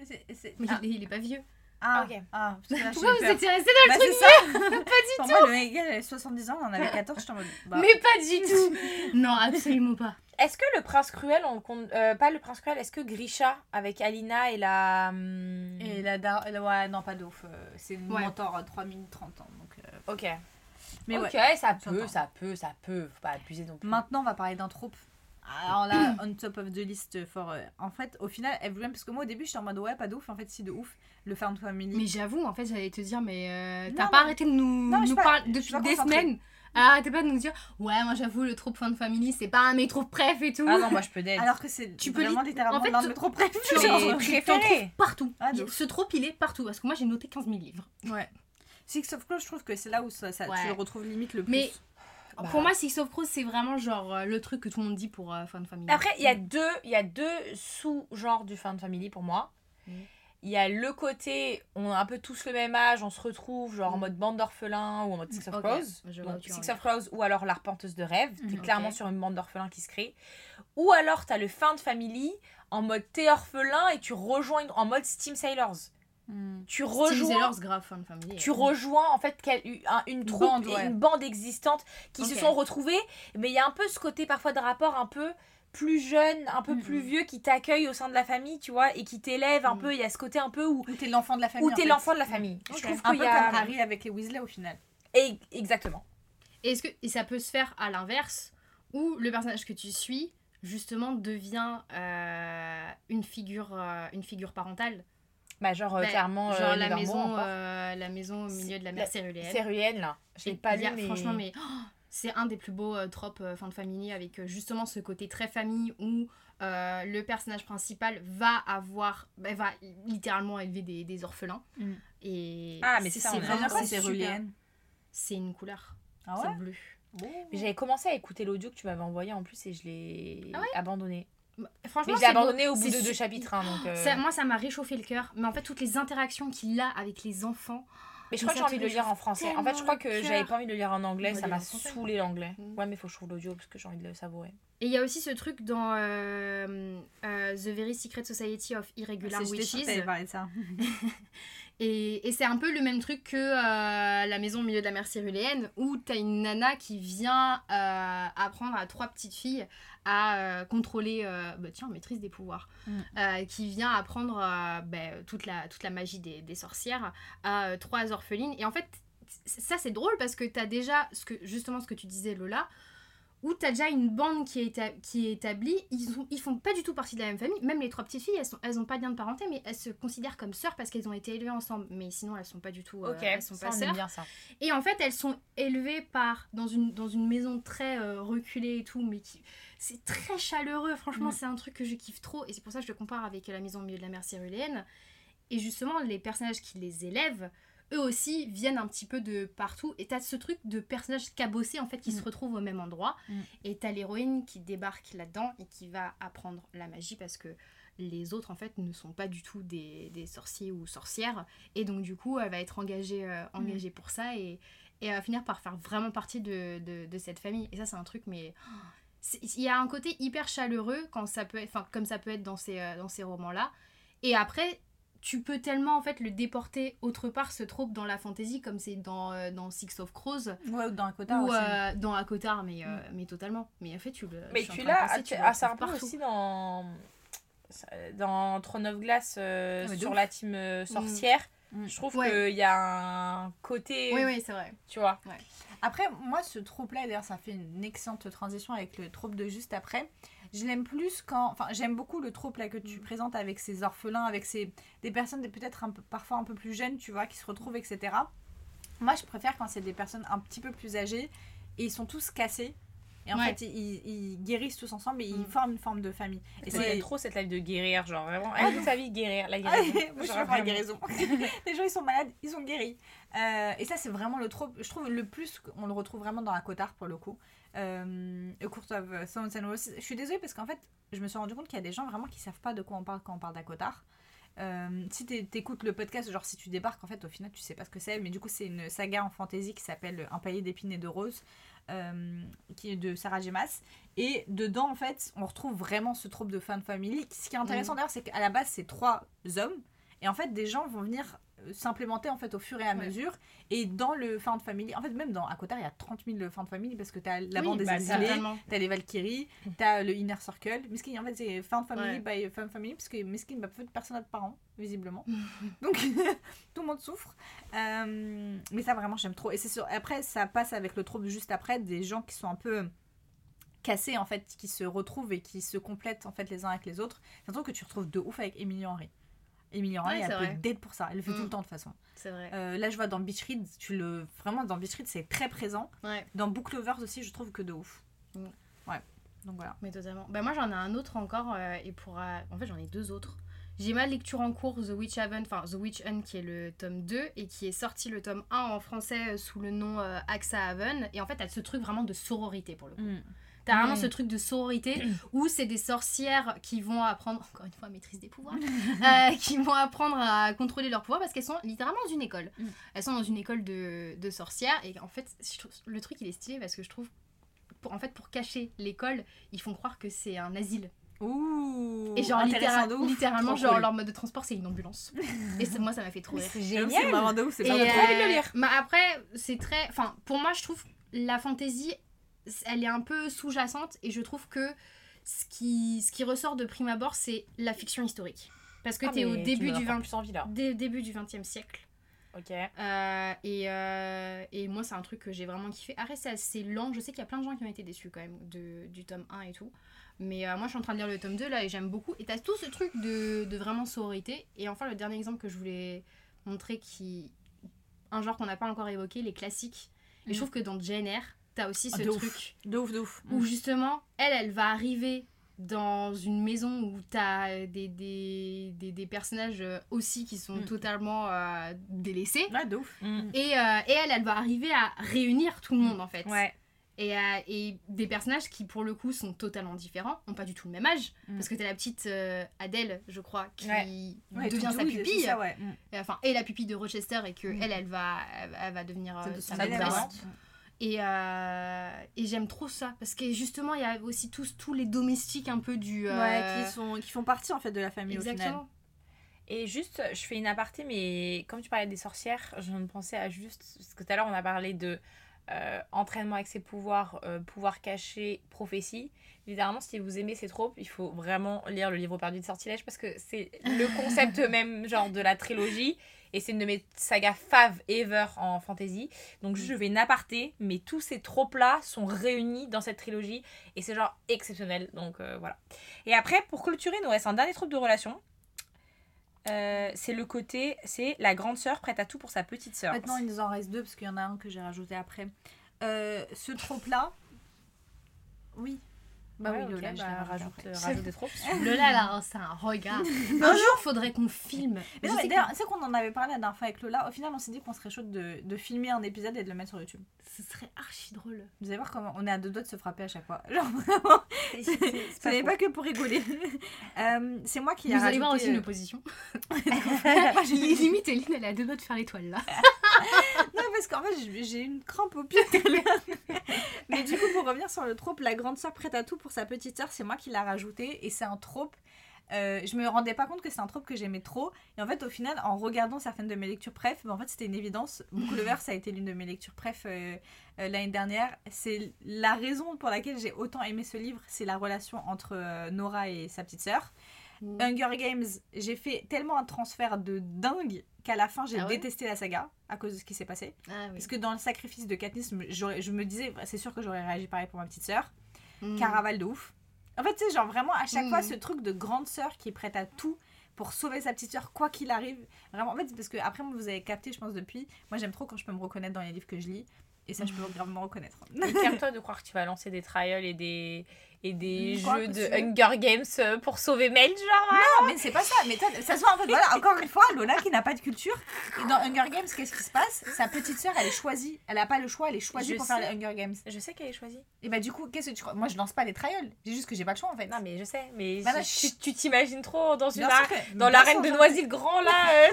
C'est- c'est- Mais ah, il, est- il est pas vieux. Ah, Ok. ah, parce que là, Pourquoi vous peur. étiez resté dans Bah, le truc c'est ça. Pas du tout. Moi, le il avait 70 ans, on en avait 14, j'étais en mode. bah, Mais pas du tout Non, absolument pas. Est-ce que le prince cruel, on compte. euh, pas le prince cruel, est-ce que Grisha, avec Alina et la. hum, Et la dar... Ouais, non, pas d'ouf. euh, C'est une Ouais. mentor à 3 minutes 30 ans. Donc, euh, Ok. Mais ok, ouais. ça peut, ça peut, ça peut. Faut pas abuser non plus. Maintenant, on va parler d'un trope. Alors là, on top of the list for. euh, en fait, au final, Everyone, parce que moi au début, j'étais en mode ouais, pas de ouf. En fait, si de ouf. Le Found Family. Mais j'avoue, en fait, j'allais te dire, mais euh, t'as pas arrêté de nous, Non, nous suis pas- parler depuis des semaines. Alors, arrêtez pas de nous dire, ouais, moi j'avoue, le trop de family, c'est pas un mes trop préf et tout. Ah non, moi je peux d'être. Alors que c'est Tu peux vraiment lit- littéralement en fait, l'un de tu- mes trop préférés. tu t'en trouves partout. Ah. Ce trope, il est partout. Parce que moi, j'ai noté 15 000 livres. Ouais. Six of Crows, je trouve que c'est là où ça, ça- tu le retrouves limite le plus. Mais Bah. pour moi, Six of Crows, c'est vraiment genre euh, le truc que tout le monde dit pour euh, Fan Family. Après, il y a deux, il y a deux sous-genres du fan family pour moi. Mm. Il y a le côté, on a un peu tous le même âge, on se retrouve genre en Mm. mode bande d'orphelins ou en mode Six of Crows. Donc Six of Crows ou alors l'arpenteuse de rêve. T'es Mhm. clairement sur une bande d'orphelins qui se crée. Ou alors t'as le fin de family en mode t'es orphelin et tu rejoins une- en mode Steam Sailors. Hmm. Tu rejoins. Tu euh. rejoins en fait quel- un- une troupe, bande, ouais. une bande existante qui se sont retrouvées, mais il y a un peu ce côté parfois de rapport un peu plus jeune, un peu Mhm. plus vieux qui t'accueille au sein de la famille, tu vois, et qui t'élève un peu. Il y a ce côté un peu où, Où t'es l'enfant de la famille. où t'es l'enfant de la famille. Ok. Je trouve Un qu'il peu y a... comme Harry avec les Weasley au final. Et- exactement. Est-ce que, et ça peut se faire à l'inverse, où le personnage que tu suis, justement, devient euh, une, figure, euh, une figure parentale? Bah, genre, euh, Bah, clairement, genre euh, la, Nevermore maison, euh, la maison au milieu de la mer céruléenne. Céruléenne, là. J'ai Et pas lu, mais... Franchement, mais oh, c'est un des plus beaux euh, tropes euh, fin de famille avec euh, justement ce côté très famille où euh, le personnage principal va avoir, bah, va littéralement élever des, des orphelins. Mm. Et Ah, mais a- vraiment c'est. C'est une couleur. Ah c'est ouais bleu. Mais j'avais commencé à écouter l'audio que tu m'avais envoyé en plus et je l'ai Ah ouais abandonné. Mais Franchement, je l'ai c'est beau. abandonné au bout de deux chapitres. hein, donc, euh, Ça- moi, ça m'a réchauffé le cœur. Mais en fait, toutes les interactions qu'il a avec les enfants. Mais je Mais crois que j'ai envie de le lire en français. En fait, je crois que j'avais pas envie de le lire en anglais, ça m'a saoulé l'anglais. Mm. Ouais, mais faut que je trouve l'audio parce que j'ai envie de le savourer. Et il y a aussi ce truc dans euh, euh, The Very Secret Society of Irregular que Witches. de ça. Et, et c'est un peu le même truc que euh, la maison au milieu de la mer céruléenne, où t'as une nana qui vient euh, apprendre à trois petites filles à euh, contrôler, euh, bah tiens, maîtrise des pouvoirs, Mm. Euh, qui vient apprendre bah, toute, la, toute la magie des, des sorcières à trois orphelines. Et en fait, ça c'est drôle parce que t'as déjà, ce que, justement ce que tu disais Lola, où t'as déjà une bande qui est, qui est établie, ils, ont, ils font pas du tout partie de la même famille, même les trois petites filles, elles, sont, elles ont pas de lien de parenté, mais elles se considèrent comme sœurs parce qu'elles ont été élevées ensemble, mais sinon elles sont pas du tout, euh, ok, elles sont ça, pas on sœurs. bien ça. Et en fait, elles sont élevées par dans une, dans une maison très euh, reculée et tout, mais qui c'est très chaleureux. Franchement, Mm. c'est un truc que je kiffe trop, et c'est pour ça que je le compare avec la maison au milieu de la mer céruléenne. Et justement, les personnages qui les élèvent, eux aussi viennent un petit peu de partout. Et t'as ce truc de personnages cabossés en fait qui Mm. se retrouvent au même endroit. Mm. Et t'as l'héroïne qui débarque là-dedans et qui va apprendre la magie parce que les autres en fait ne sont pas du tout des, des sorciers ou sorcières. Et donc du coup, elle va être engagée, euh, engagée pour ça et, et elle va finir par faire vraiment partie de, de, de cette famille. Et ça, c'est un truc, mais oh, il y a un côté hyper chaleureux quand ça peut être, comme ça peut être dans ces, euh, dans ces romans-là. Et après, tu peux tellement en fait le déporter autre part ce trope dans la fantasy comme c'est dans, euh, dans Six of Crows Ouais, ou dans quota ou aussi. euh, dans Akotar mais, euh, mais totalement mais en fait tu le Mais tu l'as, ah, ça aussi dans dans Throne of Glass euh, Ah, sur la team euh, sorcière. Je trouve Ouais. qu'il y a un côté. Oui, oui, c'est vrai. Tu vois. Après, moi, ce trope-là, d'ailleurs, ça fait une excellente transition avec le trope de juste après. Je l'aime plus quand. Enfin, j'aime beaucoup le trope là que tu présentes avec ces orphelins, avec ces des personnes peut-être peu, parfois un peu plus jeunes, tu vois, qui se retrouvent, etc. Moi, je préfère quand c'est des personnes un petit peu plus âgées et ils sont tous cassés. Et en Ouais. fait, ils, ils guérissent tous ensemble et ils Mm. forment une forme de famille. Et c'est trop cette life de guérir, genre vraiment. Ah, Elle toute sa vie guérir, la Ah, guérison. moi, je suis la guérison. les gens, ils sont malades, ils sont guéris. Euh, et ça, c'est vraiment le trop. Je trouve le plus, on le retrouve vraiment dans la Cotard pour le coup. Euh, A Court of Thorns and Roses. Je suis désolée parce qu'en fait, je me suis rendu compte qu'il y a des gens vraiment qui savent pas de quoi on parle quand on parle d'Acotar. Euh, si t'é- t'écoutes le podcast, genre si tu débarques, en fait, au final, tu sais pas ce que c'est. Mais du coup, c'est une saga en fantasy qui s'appelle Un paillet d'épines et de roses, euh, qui est de Sarah. Maas. Et dedans, en fait, on retrouve vraiment ce trope de fan family. Ce qui est intéressant d'ailleurs, c'est qu'à la base, c'est trois hommes. Et en fait, des gens vont venir s'implémenter en fait au fur et à Ouais. mesure. Et dans le fan family, en fait, même dans Akotar, il y a 30 000 fan family parce que t'as la Oui, bande des exilés, Totalement. t'as les Valkyries, t'as le Inner Circle. Miskin, en fait, c'est fan family Ouais. by fan family parce que Miskin, bah, peu de personnes n'a de parents, visiblement. Donc, tout le monde souffre. Euh, mais ça, vraiment, j'aime trop. Et c'est sûr, après, ça passe avec le trope juste après des gens qui sont un peu cassés, en fait, qui se retrouvent et qui se complètent, en fait, les uns avec les autres. C'est un truc que tu retrouves de ouf avec Emily Henry. Emily Henry, Ouais, elle peut vrai. date pour ça. Elle le fait tout Mm. le temps, de toute façon. C'est vrai. Euh, là, je vois dans Beach Read, tu le... vraiment, dans Beach Read, c'est très présent. Ouais, Dans Book Lovers aussi, je trouve que de ouf. Mm. Ouais. Donc voilà. mais totalement. Bah, moi, j'en ai un autre encore. euh, et pour. euh, En fait, j'en ai deux autres. J'ai ma lecture en cours, The Witch Haven, enfin The Witch Hunt, qui est le tome 2 et qui est sorti le tome 1 en français sous le nom Axa Haven. Et en fait, t'as ce truc vraiment de sororité pour le coup. T'as vraiment ce truc de sororité où c'est des sorcières qui vont apprendre, encore une fois, maîtrise des pouvoirs, euh, qui vont apprendre à contrôler leurs pouvoirs parce qu'elles sont littéralement dans une école. Mm. Elles sont dans une école de, de sorcières et en fait, je trouve- le truc il est stylé parce que je trouve, pour, en fait, pour cacher l'école, ils font croire que c'est un asile. Ouh. Et genre, littéra- de ouf. littéralement, genre, cool. leur mode de transport c'est une ambulance. et moi, ça m'a fait trop rire. C'est génial. C'est vraiment de ouf. C'est pas de euh, lire. mais après, c'est très. Enfin, pour moi, je trouve la fantaisie, elle est un peu sous-jacente et je trouve que ce qui, ce qui ressort de prime abord, c'est la fiction historique. Parce que Ah, t'es au début du, encore 20, plus envie là. dé- début du 20e siècle. Ok. Euh, et, euh, et moi, c'est un truc que j'ai vraiment kiffé. Après, c'est assez lent. Je sais qu'il y a plein de gens qui ont été déçus quand même de, du tome 1 et tout. Mais euh, moi, je suis en train de lire le tome 2 là et j'aime beaucoup. Et t'as tout ce truc de, de vraiment sororité. Et enfin, le dernier exemple que je voulais montrer, qui un genre qu'on n'a pas encore évoqué, les classiques. Et Mhm. je trouve que dans Eyre, t'as aussi Ah, ce de ouf. truc De ouf, de ouf. où justement, elle, elle va arriver dans une maison où t'as des, des, des, des personnages euh, aussi qui sont Mm. totalement euh, délaissés. Ouais, de ouf. Mm. Et, euh, et elle, elle va arriver à réunir tout le monde en fait. Ouais. Et, euh, et des personnages qui pour le coup sont totalement différents, n'ont pas du tout le même âge. Mm. Parce que t'as la petite euh, Adèle, je crois, qui Ouais. Devient sa pupille. ça, ouais. Mm. Et, Enfin, et la pupille de Rochester et que Mm. elle, elle va, elle, va devenir euh, sa Et, euh, et j'aime trop ça parce que justement il y a aussi tous, tous les domestiques un peu du. euh, Ouais, qui, sont, qui font partie en fait de la famille au final. Exactement. Et juste, je fais une aparté, mais comme tu parlais des sorcières, je viens de penser à juste. Parce que tout à l'heure, on a parlé de euh, entraînement avec ses pouvoirs, euh, pouvoir caché, prophétie. Littéralement, si vous aimez ces tropes, il faut vraiment lire le livre perdu de Sortilège parce que c'est le concept même, genre de la trilogie. Et c'est une de mes sagas fav ever en fantasy. Donc, je vais une aparté, mais tous ces tropes-là sont réunis dans cette trilogie. Et c'est genre exceptionnel. Donc, euh, voilà. Et après, pour clôturer, nous reste un dernier trope de relation. Euh, c'est le côté, c'est la grande sœur prête à tout pour sa petite sœur. Maintenant, il nous en reste deux parce qu'il y en a un que j'ai rajouté après. Euh, ce trope-là. Oui. Bah Ouais, oui, Lola, je bah, rajoute, euh, rajoute des tropes. Lola là, c'est un regard. un jour faudrait qu'on filme. Mais non, mais d'ailleurs, c'est qu'on en avait parlé la dernière fois avec Lola. Au final, on s'est dit qu'on serait chaud de, de filmer un épisode et de le mettre sur YouTube. ce serait archi drôle. Vous allez voir comment on est à deux doigts de se frapper à chaque fois. Genre vraiment, ce n'est pas que pour rigoler. Euh, c'est moi qui ai Vous allez voir aussi euh, nos positions. Limite, Eline, elle est à deux doigts de faire l'étoile là. Non, parce qu'en fait, j'ai- une crampe au pied. Mais du coup, pour revenir sur le trope, la grande sœur prête à tout pour sa petite sœur, c'est moi qui l'a rajouté. Et c'est un trope. euh, je me rendais pas compte que c'est un trope que j'aimais trop. Et en fait, au final, en regardant certaines de mes lectures préf, en fait, c'était une évidence. Lover, ça a été l'une de mes lectures préf euh, euh, l'année dernière. C'est la raison pour laquelle j'ai autant aimé ce livre, c'est la relation entre Nora et sa petite sœur. Mm. Hunger Games, j'ai fait tellement un transfert de dingue qu'à la fin, j'ai Ah ouais détesté la saga à cause de ce qui s'est passé. Ah oui. Parce que dans le sacrifice de Katniss, je me disais, c'est sûr que j'aurais réagi pareil pour ma petite sœur. Mm. Caraval de ouf. En fait, tu sais, genre vraiment, à chaque Mm. fois, ce truc de grande sœur qui est prête à tout pour sauver sa petite sœur, quoi qu'il arrive. Vraiment, en fait, parce que après, vous avez capté, je pense, depuis. Moi, j'aime trop quand je peux me reconnaître dans les livres que je lis. Et ça, je peux grave me reconnaître. Et Calme-toi de croire que tu vas lancer des trials et des, et des jeux de tu. Hunger Games euh, pour sauver Mel, genre. hein. Non, mais c'est pas ça. Mais ça se voit en fait, voilà, encore une fois, Lola qui n'a pas de culture. Et dans Hunger Games, qu'est-ce qui se passe? Sa petite sœur, elle est choisie. Elle a pas le choix, elle est choisie Je pour sais. faire les Hunger Games. Je sais qu'elle est choisie. Et bah, du coup, qu'est-ce que tu crois? Moi, je lance pas les trials. J'ai juste que j'ai pas le choix en fait. Non, mais je sais, mais Bah, bah, tu- t'imagines trop dans une ar- dans l'arène de j'en- Noisy-le-Grand là. euh.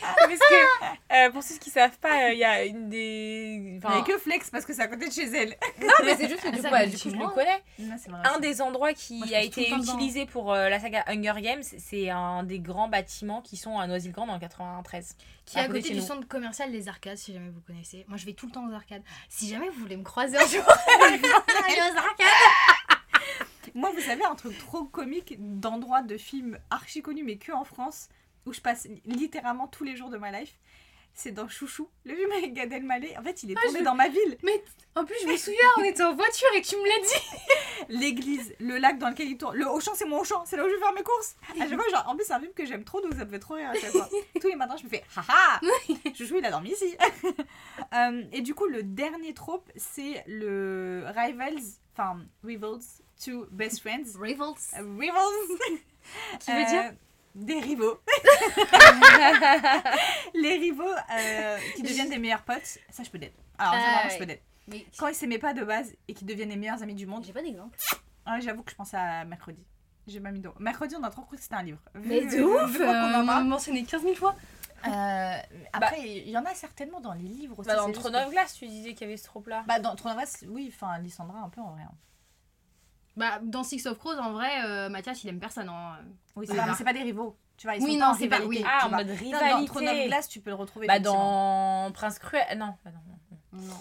Parce que euh, pour ceux qui savent pas, euh, il y a une des. Enfin, a que Flex parce que c'est à côté de chez elle. Non, mais c'est juste que Ah, du ça, coup, bah, mais du coup, je le connais. Non, c'est vrai. Un des endroits qui Moi, a été utilisé pour euh, la saga Hunger Games, c'est un des grands bâtiments qui sont à Noisy-le-Grand dans le 93. Qui est à à côté du nous. centre commercial des arcades, si jamais vous connaissez. Moi, je vais tout le temps aux arcades. Si jamais vous voulez me croiser un jour, allez aux arcades. Moi, vous savez, un truc trop comique d'endroits de films archi connus, mais que en France, où je passe littéralement tous les jours de ma life, c'est dans Chouchou, le film avec Gad Elmaleh. En fait, il est Ah, je- dans ma ville. En plus, je me souviens, on était en voiture et tu me l'as dit. L'église, le lac dans lequel il tourne. Le Auchan, c'est mon Auchan, c'est là où je vais faire mes courses. À chaque fois, genre, en plus, c'est un film que j'aime trop, donc ça me fait trop rire à chaque fois. Tous les matins, je me fais haha Chouchou, il a dormi ici. Euh, et du coup, le dernier trope, c'est le Rivals, enfin, Rivals to Best Friends. Rivals. Euh, Rivals Qui veut dire? Euh, Des rivaux. les rivaux euh, qui deviennent des meilleurs potes, ça je peux d'être. Alors, ça, Ah, vraiment, je ouais. peux d'être. Mais Quand ils s'aimaient pas de base et qu'ils deviennent les meilleurs amis du monde, j'ai pas d'exemple. ah, j'avoue que je pensais à mercredi. J'ai pas mis de. Mercredi, on a trop cru que c'était un livre. Mais Vu- de ouf qu'on euh, en On parle. m'a mentionné 15 000 fois. Euh, après, il y en a certainement dans les livres aussi. Bah, dans c'est juste que- of Glass, tu disais qu'il y avait ce trope-là. Bah, dans Throne of Glass, oui, enfin, Lysandra, un peu en vrai. hein. Bah, dans Six of Crows, en vrai, euh, Mathias, il aime personne. Hein. Oui, c'est Oui, pas, mais c'est pas des rivaux. Tu vois, ils Oui, sont non, c'est pas- oui. Ah, en mode Non, rivalité. dans Throne of Glass, tu peux le retrouver. Bah, dans Prince Cruel. Non, bah, non, non. Non.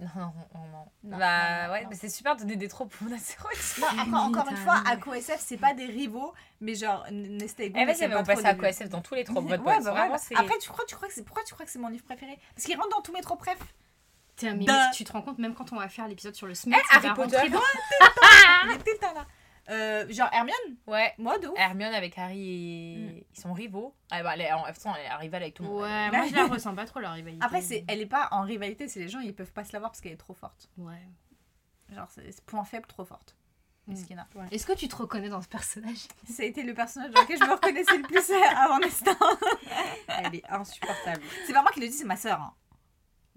Non, non, non, bah non, ouais, non. mais c'est super de donner des tropes pour Nazero. Non, après, encore une fois, à CoSF, c'est pas des rivaux, mais genre, Gon, Eh vas-y, mais on pas passe trop à. QSF dans tous les tropes. Ouais, bah, ouais, bah. Après, tu crois, tu crois que c'est pourquoi tu crois que c'est mon livre préféré? Parce qu'il rentre dans tous mes tropes préf. Mais tu te rends compte, même quand on va faire l'épisode sur le SMEC, Eh, Harry Potter. dans- Il est tout le temps là. Euh, genre Hermione, Ouais. moi ouf. Hermione avec Harry et. Ils sont rivaux. Ah bah, elle est, en façon, elle est rivale avec tout le monde. Ouais, moi je la ressens pas trop la rivalité. Après, c'est, elle est pas en rivalité, c'est les gens, ils peuvent pas se la voir parce qu'elle est trop forte. Ouais. Genre, c'est, point faible, trop forte. Mm. Mesquina. Est-ce que tu te reconnais dans ce personnage? Ça a été le personnage dans lequel je me reconnaissais le plus avant Nesta. Elle est insupportable. C'est pas moi qui le dis, c'est ma soeur. hein.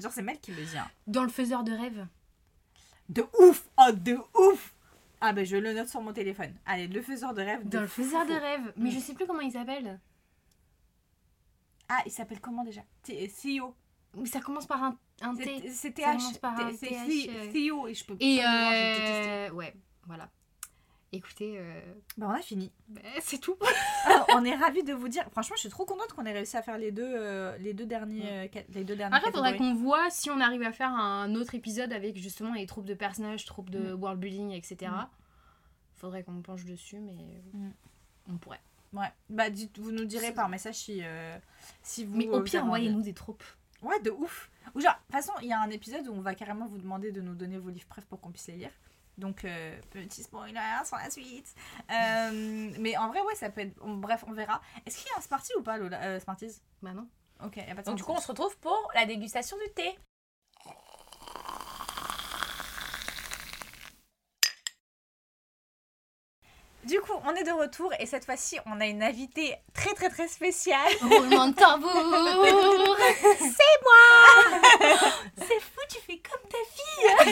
Genre, c'est Mel qui le dit. hein. Dans le faiseur de rêve De ouf Oh, de ouf Ah, ben je le note sur mon téléphone. Allez, le faiseur de rêve. de Dans le fou, faiseur fou. de rêve Mais Mm. je sais plus comment il s'appelle. Ah, il s'appelle comment déjà? T- CEO. Mais ça commence par un, un T. c'est TH. commence par un C'est TH, C- euh. CEO et je peux Et pas le voir, euh... Ouais, voilà. Écoutez, euh, Bah, on a fini. bah, c'est tout. Alors, on est ravis de vous dire. Franchement, je suis trop contente qu'on ait réussi à faire les deux, euh, les deux derniers, euh, les deux dernières Après, il faudrait qu'on voit si on arrive à faire un autre épisode avec justement les troupes de personnages, troupes de Mm. world building, etc. Mm. Faudrait qu'on penche dessus, mais Mm. on pourrait. Ouais. Bah, dites- vous nous direz par message si, euh, si vous. Mais euh, au vous pire, envoyez-nous des troupes. Ouais, de ouf. Ou genre, de toute façon, il y a un épisode où on va carrément vous demander de nous donner vos livres préf pour qu'on puisse les lire. Donc, euh, petit spoiler sur la suite. Euh, mais en vrai, ouais, ça peut être. on- bref, on verra. Est-ce qu'il y a un Smarties ou pas, Lola? Euh, Smarties? Bah non. Ok, y a pas de Donc du coup, on se retrouve pour la dégustation du thé. Du coup, on est de retour et cette fois-ci, on a une invitée très très très spéciale. Roulement de tambour C'est fou, tu fais comme ta fille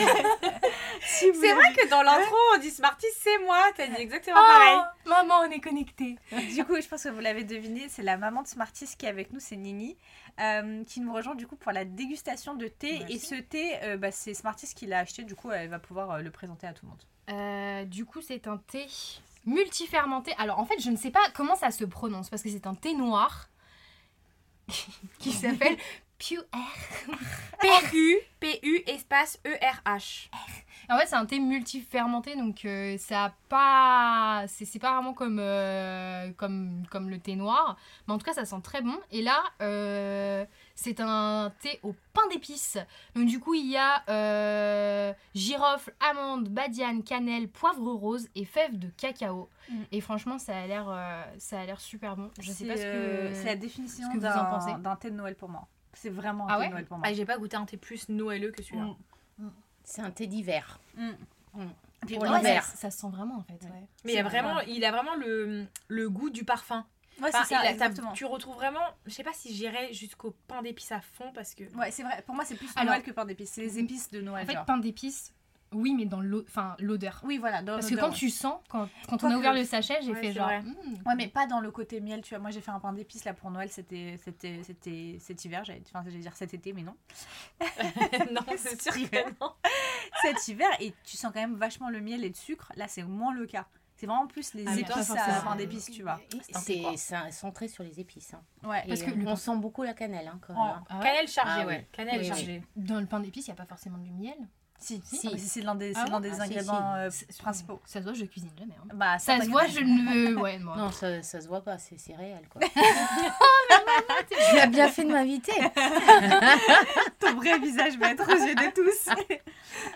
C'est vrai que dans l'intro, on dit Smarties, c'est moi. T'as dit exactement pareil. Oh, Maman, on est connectés. Du coup, je pense que vous l'avez deviné, c'est la maman de Smarties qui est avec nous, c'est Nini, euh, qui nous rejoint du coup pour la dégustation de thé. Merci. Et ce thé, euh, bah, c'est Smarties qui l'a acheté, du coup, elle va pouvoir euh, le présenter à tout le monde. Du coup, c'est un thé multifermenté. Alors, en fait, je ne sais pas comment ça se prononce parce que c'est un thé noir qui s'appelle Pure. P-U, P-U, espace E E-R-H. En fait, c'est un thé multi-fermenté, donc euh, ça a pas. C'est c'est pas vraiment comme, euh, comme, comme le thé noir. Mais en tout cas, ça sent très bon. Et là, euh, c'est un thé au pain d'épices. Donc, du coup, il y a euh, girofle, amande, badiane, cannelle, poivre rose et fèves de cacao. Mm. Et franchement, ça a l'air euh, ça a l'air super bon. Je sais C'est, pas ce euh, que. C'est la définition ce que vous en pensez. d'un, thé de Noël pour moi. C'est vraiment un Ah thé ouais de Noël pour moi. Ah, j'ai pas goûté un thé plus noëleux que celui-là. Mm. C'est un thé d'hiver. Mm. Mm. Pour l'hiver. ça, ça se sent vraiment en fait. Ouais. Mais il, y a vraiment, vrai. il a vraiment le, le goût du parfum. Ouais, Enfin, c'est ça, exactement. tu retrouves vraiment, je sais pas si j'irais jusqu'au pain d'épices à fond parce que. Ouais, c'est vrai. Pour moi, c'est plus Alors- Noël que pain d'épices. C'est les épices de Noël. En fait, genre. pain d'épices, oui, mais dans l'odeur. Oui, voilà. Dans Parce que quand ouais. tu sens, quand, quand on a que- ouvert le sachet, j'ai Ouais, fait genre. hmm. Ouais, mais pas dans le côté miel, tu vois. Moi, j'ai fait un pain d'épices là pour Noël, c'était c'était c'était cet hiver, j'allais enfin, j'allais dire cet été, mais non. non, c'est sûr que non. Cet hiver et tu sens quand même vachement le miel et le sucre. Là, c'est moins le cas. C'est vraiment plus les Ah, épices à forcément. pain d'épices, tu vois. C'est c'est centré sur les épices. hein. Ouais. Parce que euh, on sent beaucoup la cannelle hein, quand Oh. hein. Ah ouais Cannelle chargée, Ah ouais. oui. Cannelle chargée. Dans le pain d'épices, il n'y a pas forcément du miel. Si, Si. Ah, mais c'est l'un des, Ah c'est l'un bon des Ah, si, ingrédients euh, principaux. Ça se voit, je cuisine jamais. hein. Bah, Ça se voit, je ne. Ouais, moi. Non, ça, ça se voit pas, c'est céréales quoi. tu as bien fait de m'inviter. Ton vrai visage va être aux yeux de tous.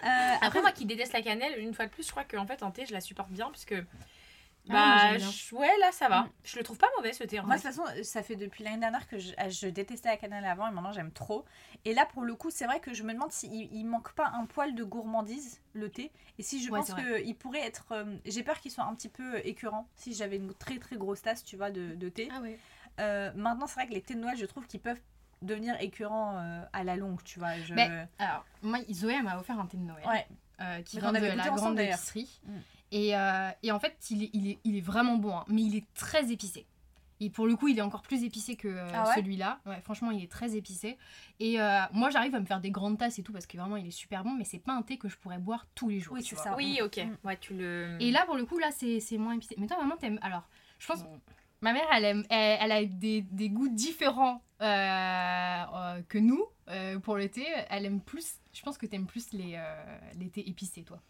Euh, Après, moi qui déteste la cannelle, une fois de plus, je crois qu'en fait en thé, je la supporte bien puisque. Moi, Bah, je- ouais, là ça va. Mm. Je le trouve pas mauvais ce thé en Moi, de toute façon, ça fait depuis l'année dernière que je, euh, je détestais la cannelle avant et maintenant j'aime trop. Et là, pour le coup, c'est vrai que je me demande s'il il manque pas un poil de gourmandise, le thé. Et si je Ouais, pense qu'il pourrait être. euh, J'ai peur qu'il soit un petit peu écœurant si j'avais une très très grosse tasse, tu vois, de, de thé. Ah ouais. Euh, maintenant, c'est vrai que les thés de Noël, je trouve qu'ils peuvent devenir écœurants euh, à la longue, tu vois. Je... Mais- Alors, moi, Zoé m'a offert un thé de Noël. Ouais. qui vient de la grande épicerie. Mm. Et, euh, et en fait, il est, il, est, il est vraiment bon, hein, mais il est très épicé. Et pour le coup, il est encore plus épicé que euh, Ah ouais? celui-là. Ouais, franchement, il est très épicé. Et euh, moi, j'arrive à me faire des grandes tasses et tout parce que vraiment, il est super bon, mais c'est pas un thé que je pourrais boire tous les jours. Oui, tu c'est ça. Oui, ok. Mm. Ouais, tu le. Et là, pour le coup, là, c'est c'est moins épicé. Mais toi, maman, t'aimes. Alors, je pense. Mm. Ma mère, elle, aime, elle, elle a des, des goûts différents euh, euh, que nous euh, pour le thé. Elle aime plus. Je pense que t'aimes plus les, euh, les thés épicés, toi.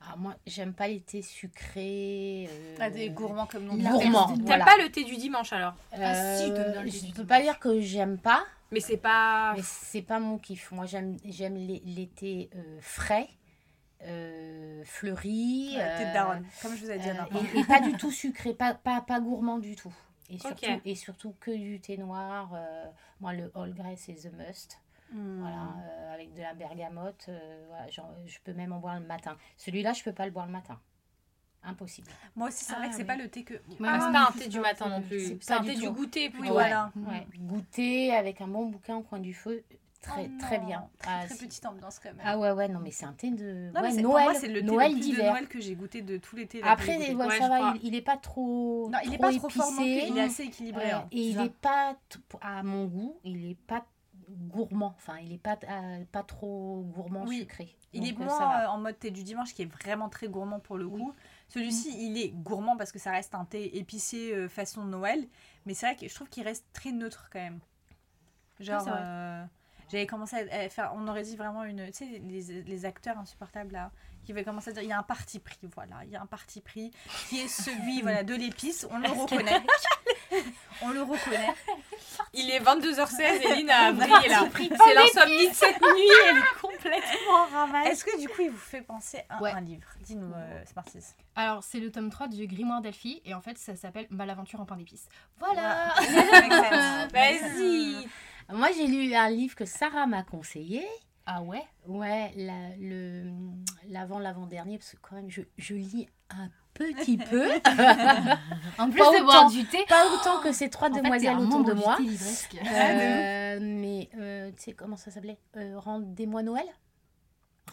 Ah, moi, j'aime pas les thés sucrés. euh, Ah, des gourmands comme nous. Gourmands. T'aimes voilà. pas le thé du dimanche alors Ah, si, je du peux pas dire que j'aime pas, Mais c'est pas. mais c'est pas mon kiff. Moi, j'aime j'aime les, les thés euh, frais, euh, fleuris. Ouais, thé de euh, daronne, comme je vous ai dit. euh, et, et pas du tout sucré, pas, pas, pas gourmand du tout. Et surtout, et surtout que du thé noir. euh, moi, le All Grey, c'est The Must. Hmm. Voilà, euh, avec de la bergamote. euh, voilà, genre, je peux même en boire le matin. Celui-là, je peux pas le boire le matin. Impossible. Moi aussi, c'est Ah, vrai que c'est oui. pas le thé que. Ah, c'est pas un thé c'est du matin non c'est plus. C'est un du thé du tout. goûter plutôt. Oui, voilà. Ouais. Goûter avec un bon bouquin au coin du feu, très, Oh très bien. Très, Ah, très c'est- petite ambiance quand même. Ah ouais, ouais, non, mais c'est un thé de Non, ouais, c'est- Noël, c'est le thé Noël le plus de d'hiver. Noël que j'ai goûté de tous les thés. là, que Après, ouais, Ouais, ça va, il, il est pas trop. Non, il est trop pas trop fort non plus, épicé. il est assez équilibré. Euh, hein. et il Ça. est pas, à mon goût, il est pas gourmand. Enfin, il est pas, euh, pas trop gourmand Oui. sucré. Il est Donc, euh, moins va. euh, en mode thé du dimanche qui est vraiment très gourmand pour le coup. Celui-ci, il est gourmand parce que ça reste un thé épicé euh, façon Noël. Mais c'est vrai que je trouve qu'il reste très neutre quand même. Genre, j'avais commencé à, faire. On aurait dit vraiment une. Tu sais, les, les acteurs insupportables là, qui avaient commencé à dire il y a un parti pris, voilà. Il y a un parti pris qui est celui voilà, de l'épice. On le reconnaît. on le reconnaît. Il est 22h16 et Lynn a brillé là. C'est l'insomnie de cette nuit, elle est complètement ravagée. Est-ce que du coup, il vous fait penser à Ouais. un livre? Dis-nous, euh, Smarties. Alors, c'est le tome 3 du Grimoire d'Elfie. Et en fait, ça s'appelle Malaventure en pain d'épices. Voilà Vas-y. Moi, j'ai lu un livre que Sarah m'a conseillé. Ah ouais? Ouais, la- le l'avant l'avant-dernier, parce que quand même, je, je lis un petit peu. En plus Pas de boire autant. du thé. pas autant que ces trois En demoiselles autour de moi. Euh, mais euh, tu sais comment ça s'appelait? Euh, Rendez-moi Noël?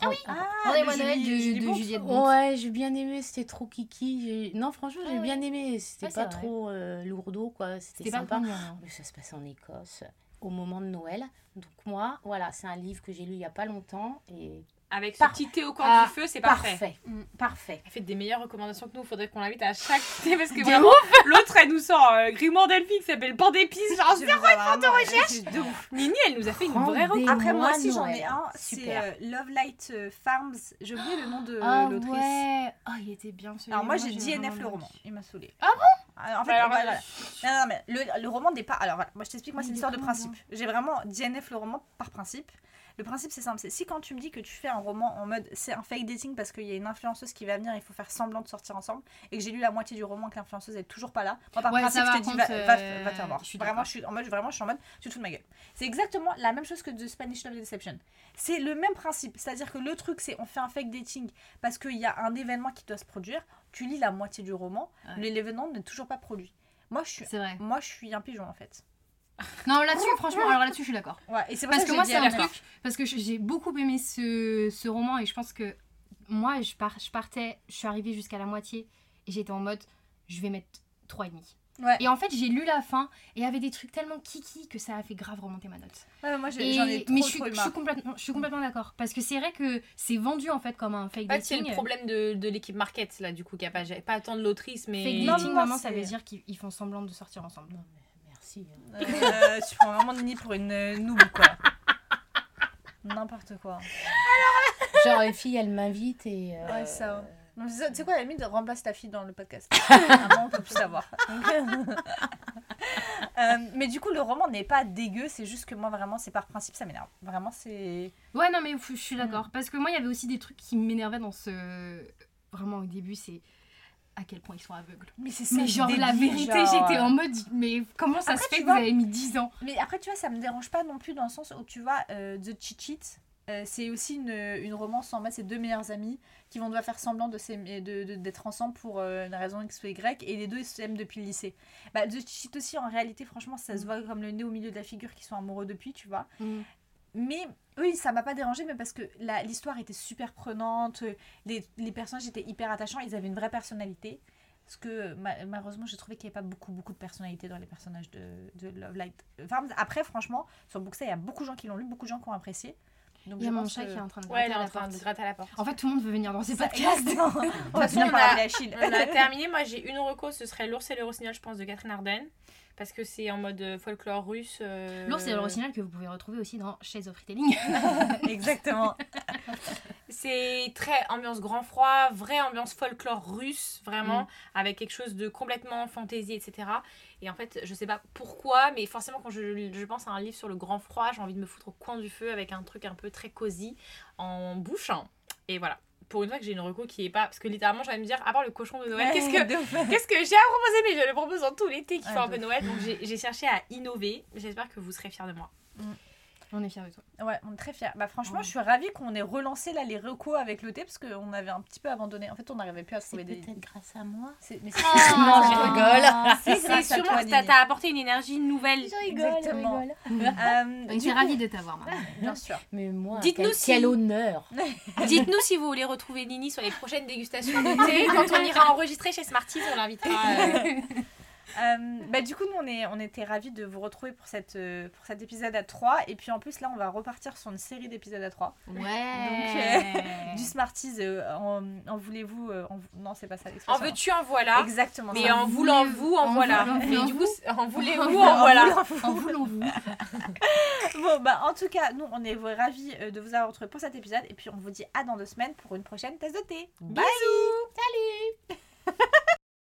Ah oui Rendez-moi de Noël Julie- de, Julie de Bonte. Juliette Bonte. Ouais, j'ai bien aimé, c'était trop kiki. Non, franchement, j'ai Ah bien aimé. C'était Ouais, pas trop euh, lourdeau, quoi. C'était pas sympa. moi, hein. Mais ça se passe en Écosse au moment de Noël. Donc moi, voilà, c'est un livre que j'ai lu il y a pas longtemps et avec ce petit thé au coin Ah, du feu, c'est parfait. Parfait. Mm. Parfait. Elle fait des meilleures recommandations que nous. Faudrait qu'on l'invite à chaque thé parce que De vraiment, l'autre elle nous sort euh, grimoire Delphi qui s'appelle pain d'épices. Genre, Je vous avoir de recherche. euh, Nini, elle nous a fait une vraie recommandation. Après, moi aussi, j'en ai un. C'est euh, Love Light euh, Farms. J'ai oublié le nom de Ah l'autrice. ouais. Oh, il était bien celui-là. Alors moi j'ai DNF le roman, il m'a saoulé. Ah bon En fait, Alors, voilà, euh. Non, non, mais le, le roman n'est pas. Alors voilà, moi je t'explique, moi c'est une histoire de principe. J'ai vraiment DNF le roman par principe. Le principe c'est simple, c'est si quand tu me dis que tu fais un roman en mode c'est un fake dating parce qu'il y a une influenceuse qui va venir, il faut faire semblant de sortir ensemble et que j'ai lu la moitié du roman que l'influenceuse est toujours pas là, moi par Ouais, principe je te dis va, va, euh, va te faire voir. je suis Vraiment je suis en mode vraiment je suis en mode tu te fous de ma gueule. C'est exactement la même chose que The Spanish Love Deception. C'est le même principe, c'est-à-dire que le truc c'est on fait un fake dating parce qu'il y a un événement qui doit se produire, tu lis la moitié du roman, Ouais. mais l'événement n'est toujours pas produit. Moi je suis moi je suis un pigeon en fait. Non, là-dessus, franchement, alors là-dessus, je suis d'accord. Ouais, et c'est pour Parce que moi, c'est un truc. Parce que j'ai beaucoup aimé ce, ce roman et je pense que moi, je, pars, je partais, je suis arrivée jusqu'à la moitié et j'étais en mode, je vais mettre 3,5. Ouais. Et en fait, j'ai lu la fin et il y avait des trucs tellement kiki que ça a fait grave remonter ma note. Ouais, mais moi j'ai- Et- j'en ai trop, mais je suis, trop eu je marre. suis complètement, je suis complètement d'accord. Parce que c'est vrai que c'est vendu en fait comme un fake En fait, c'est dating. le problème de, de l'équipe market là, du coup, qui a pas, pas attendre l'autrice, mais. Fake Non, dating, non, maman, c'est- ça veut dire qu'ils ils font semblant de sortir ensemble. Non, mais Euh, tu prends vraiment Nini pour une euh, noob quoi. N'importe quoi. Genre, les filles, elles m'invitent et. euh, Ouais, ça. Ça, Tu sais quoi, à la limite, remplace ta fille dans le podcast. Vraiment, on peut plus savoir. Euh, mais du coup, le roman n'est pas dégueu, c'est juste que moi, vraiment, c'est par principe, ça m'énerve. Vraiment, c'est. Ouais, non, mais je suis d'accord. Parce que moi, il y avait aussi des trucs qui m'énervaient dans ce. Vraiment, au début, c'est à quel point ils sont aveugles. Mais c'est Mais genre, la vérité, j'étais en mode, mais comment ça Après, se fait que vois- vous avez mis 10 ans? Mais après, tu vois, ça me dérange pas non plus dans le sens où, tu vois, euh, The Cheat Sheet, euh, c'est aussi une, une romance en mode c'est deux meilleurs amis qui vont devoir faire semblant de s'aimer- de- de- d'être ensemble pour euh, une raison X ou Y et les deux ils s'aiment depuis le lycée. Bah, The Cheat Sheet aussi, en réalité, franchement, ça se voit comme le nez au milieu de la figure qu'ils sont amoureux depuis, tu vois. Mais oui, ça m'a pas dérangé, mais parce que la- l'histoire était super prenante, les, les personnages étaient hyper attachants, ils avaient une vraie personnalité. Parce que ma- malheureusement, j'ai trouvé qu'il n'y avait pas beaucoup, beaucoup de personnalité dans les personnages de, de Love Light Farms. Après, franchement, sur Booksay, il y a beaucoup de gens qui l'ont lu, beaucoup de gens qui ont apprécié. Donc, Il y a mon chat que- qui est en train de Ouais, gratter est à en la de porte. gratter à la porte. En fait, tout le monde veut venir dans ces podcasts. On on par a-. On a terminé. Moi, j'ai une reco, ce serait L'ours et le rossignol, je pense, de Catherine Arden. Parce que c'est en mode euh, folklore russe. euh, L'ours et le rossignol que vous pouvez retrouver aussi dans Shades of Retelling. Exactement. C'est très ambiance grand froid, vraie ambiance folklore russe, vraiment, Mm. avec quelque chose de complètement fantaisie, etc. Et en fait, je sais pas pourquoi, mais forcément, quand je, je pense à un livre sur le grand froid, j'ai envie de me foutre au coin du feu avec un truc un peu très cosy en bouche. Et voilà. Pour une fois que j'ai une reco qui est pas. Parce que littéralement, j'allais me dire, à part le cochon de Noël, qu'est-ce que. Qu'est-ce j'ai à proposer? Mais je le propose dans tout l'été qui fait un peu Noël. Donc j'ai j'ai cherché à innover. J'espère que vous serez fiers de moi. On est fiers de toi. Ouais, on est très fiers. Bah, franchement, Ouais. je suis ravie qu'on ait relancé là les recos avec le thé parce qu'on avait un petit peu abandonné. En fait, on n'arrivait plus à C'est trouver des. peut-être grâce à moi. C'est- Mais c'est Non, je rigole. C'est C'est à sûrement que t'as apporté une énergie nouvelle. Exactement. Euh, On était coup- ravis de t'avoir, maman. Bien sûr. Mais moi, Dites-nous quel, si- quel honneur. Dites-nous si vous voulez retrouver Nini sur les prochaines dégustations d'été. Quand on ira enregistrer chez Smarties, on l'invitera. euh, Euh, bah, du coup, nous, on, est, on était ravis de vous retrouver pour, cette, euh, pour cet épisode à 3. Et puis en plus, là, on va repartir sur une série d'épisodes à 3. Ouais. Du Smarties, euh, en, en voulez-vous. euh, en- non, c'est pas ça En l'expression. veux-tu, en voilà. Exactement. Mais ça. en voulant vous, en en voilà. voulant- Mais en du vous- coup, en voulez-vous, En en voilà. En voulant vous. Bon, bah, en tout cas, nous, on est ravis euh, de vous avoir retrouvé pour cet épisode. Et puis, on vous dit à dans deux semaines pour une prochaine tasse de thé. Bye! Salut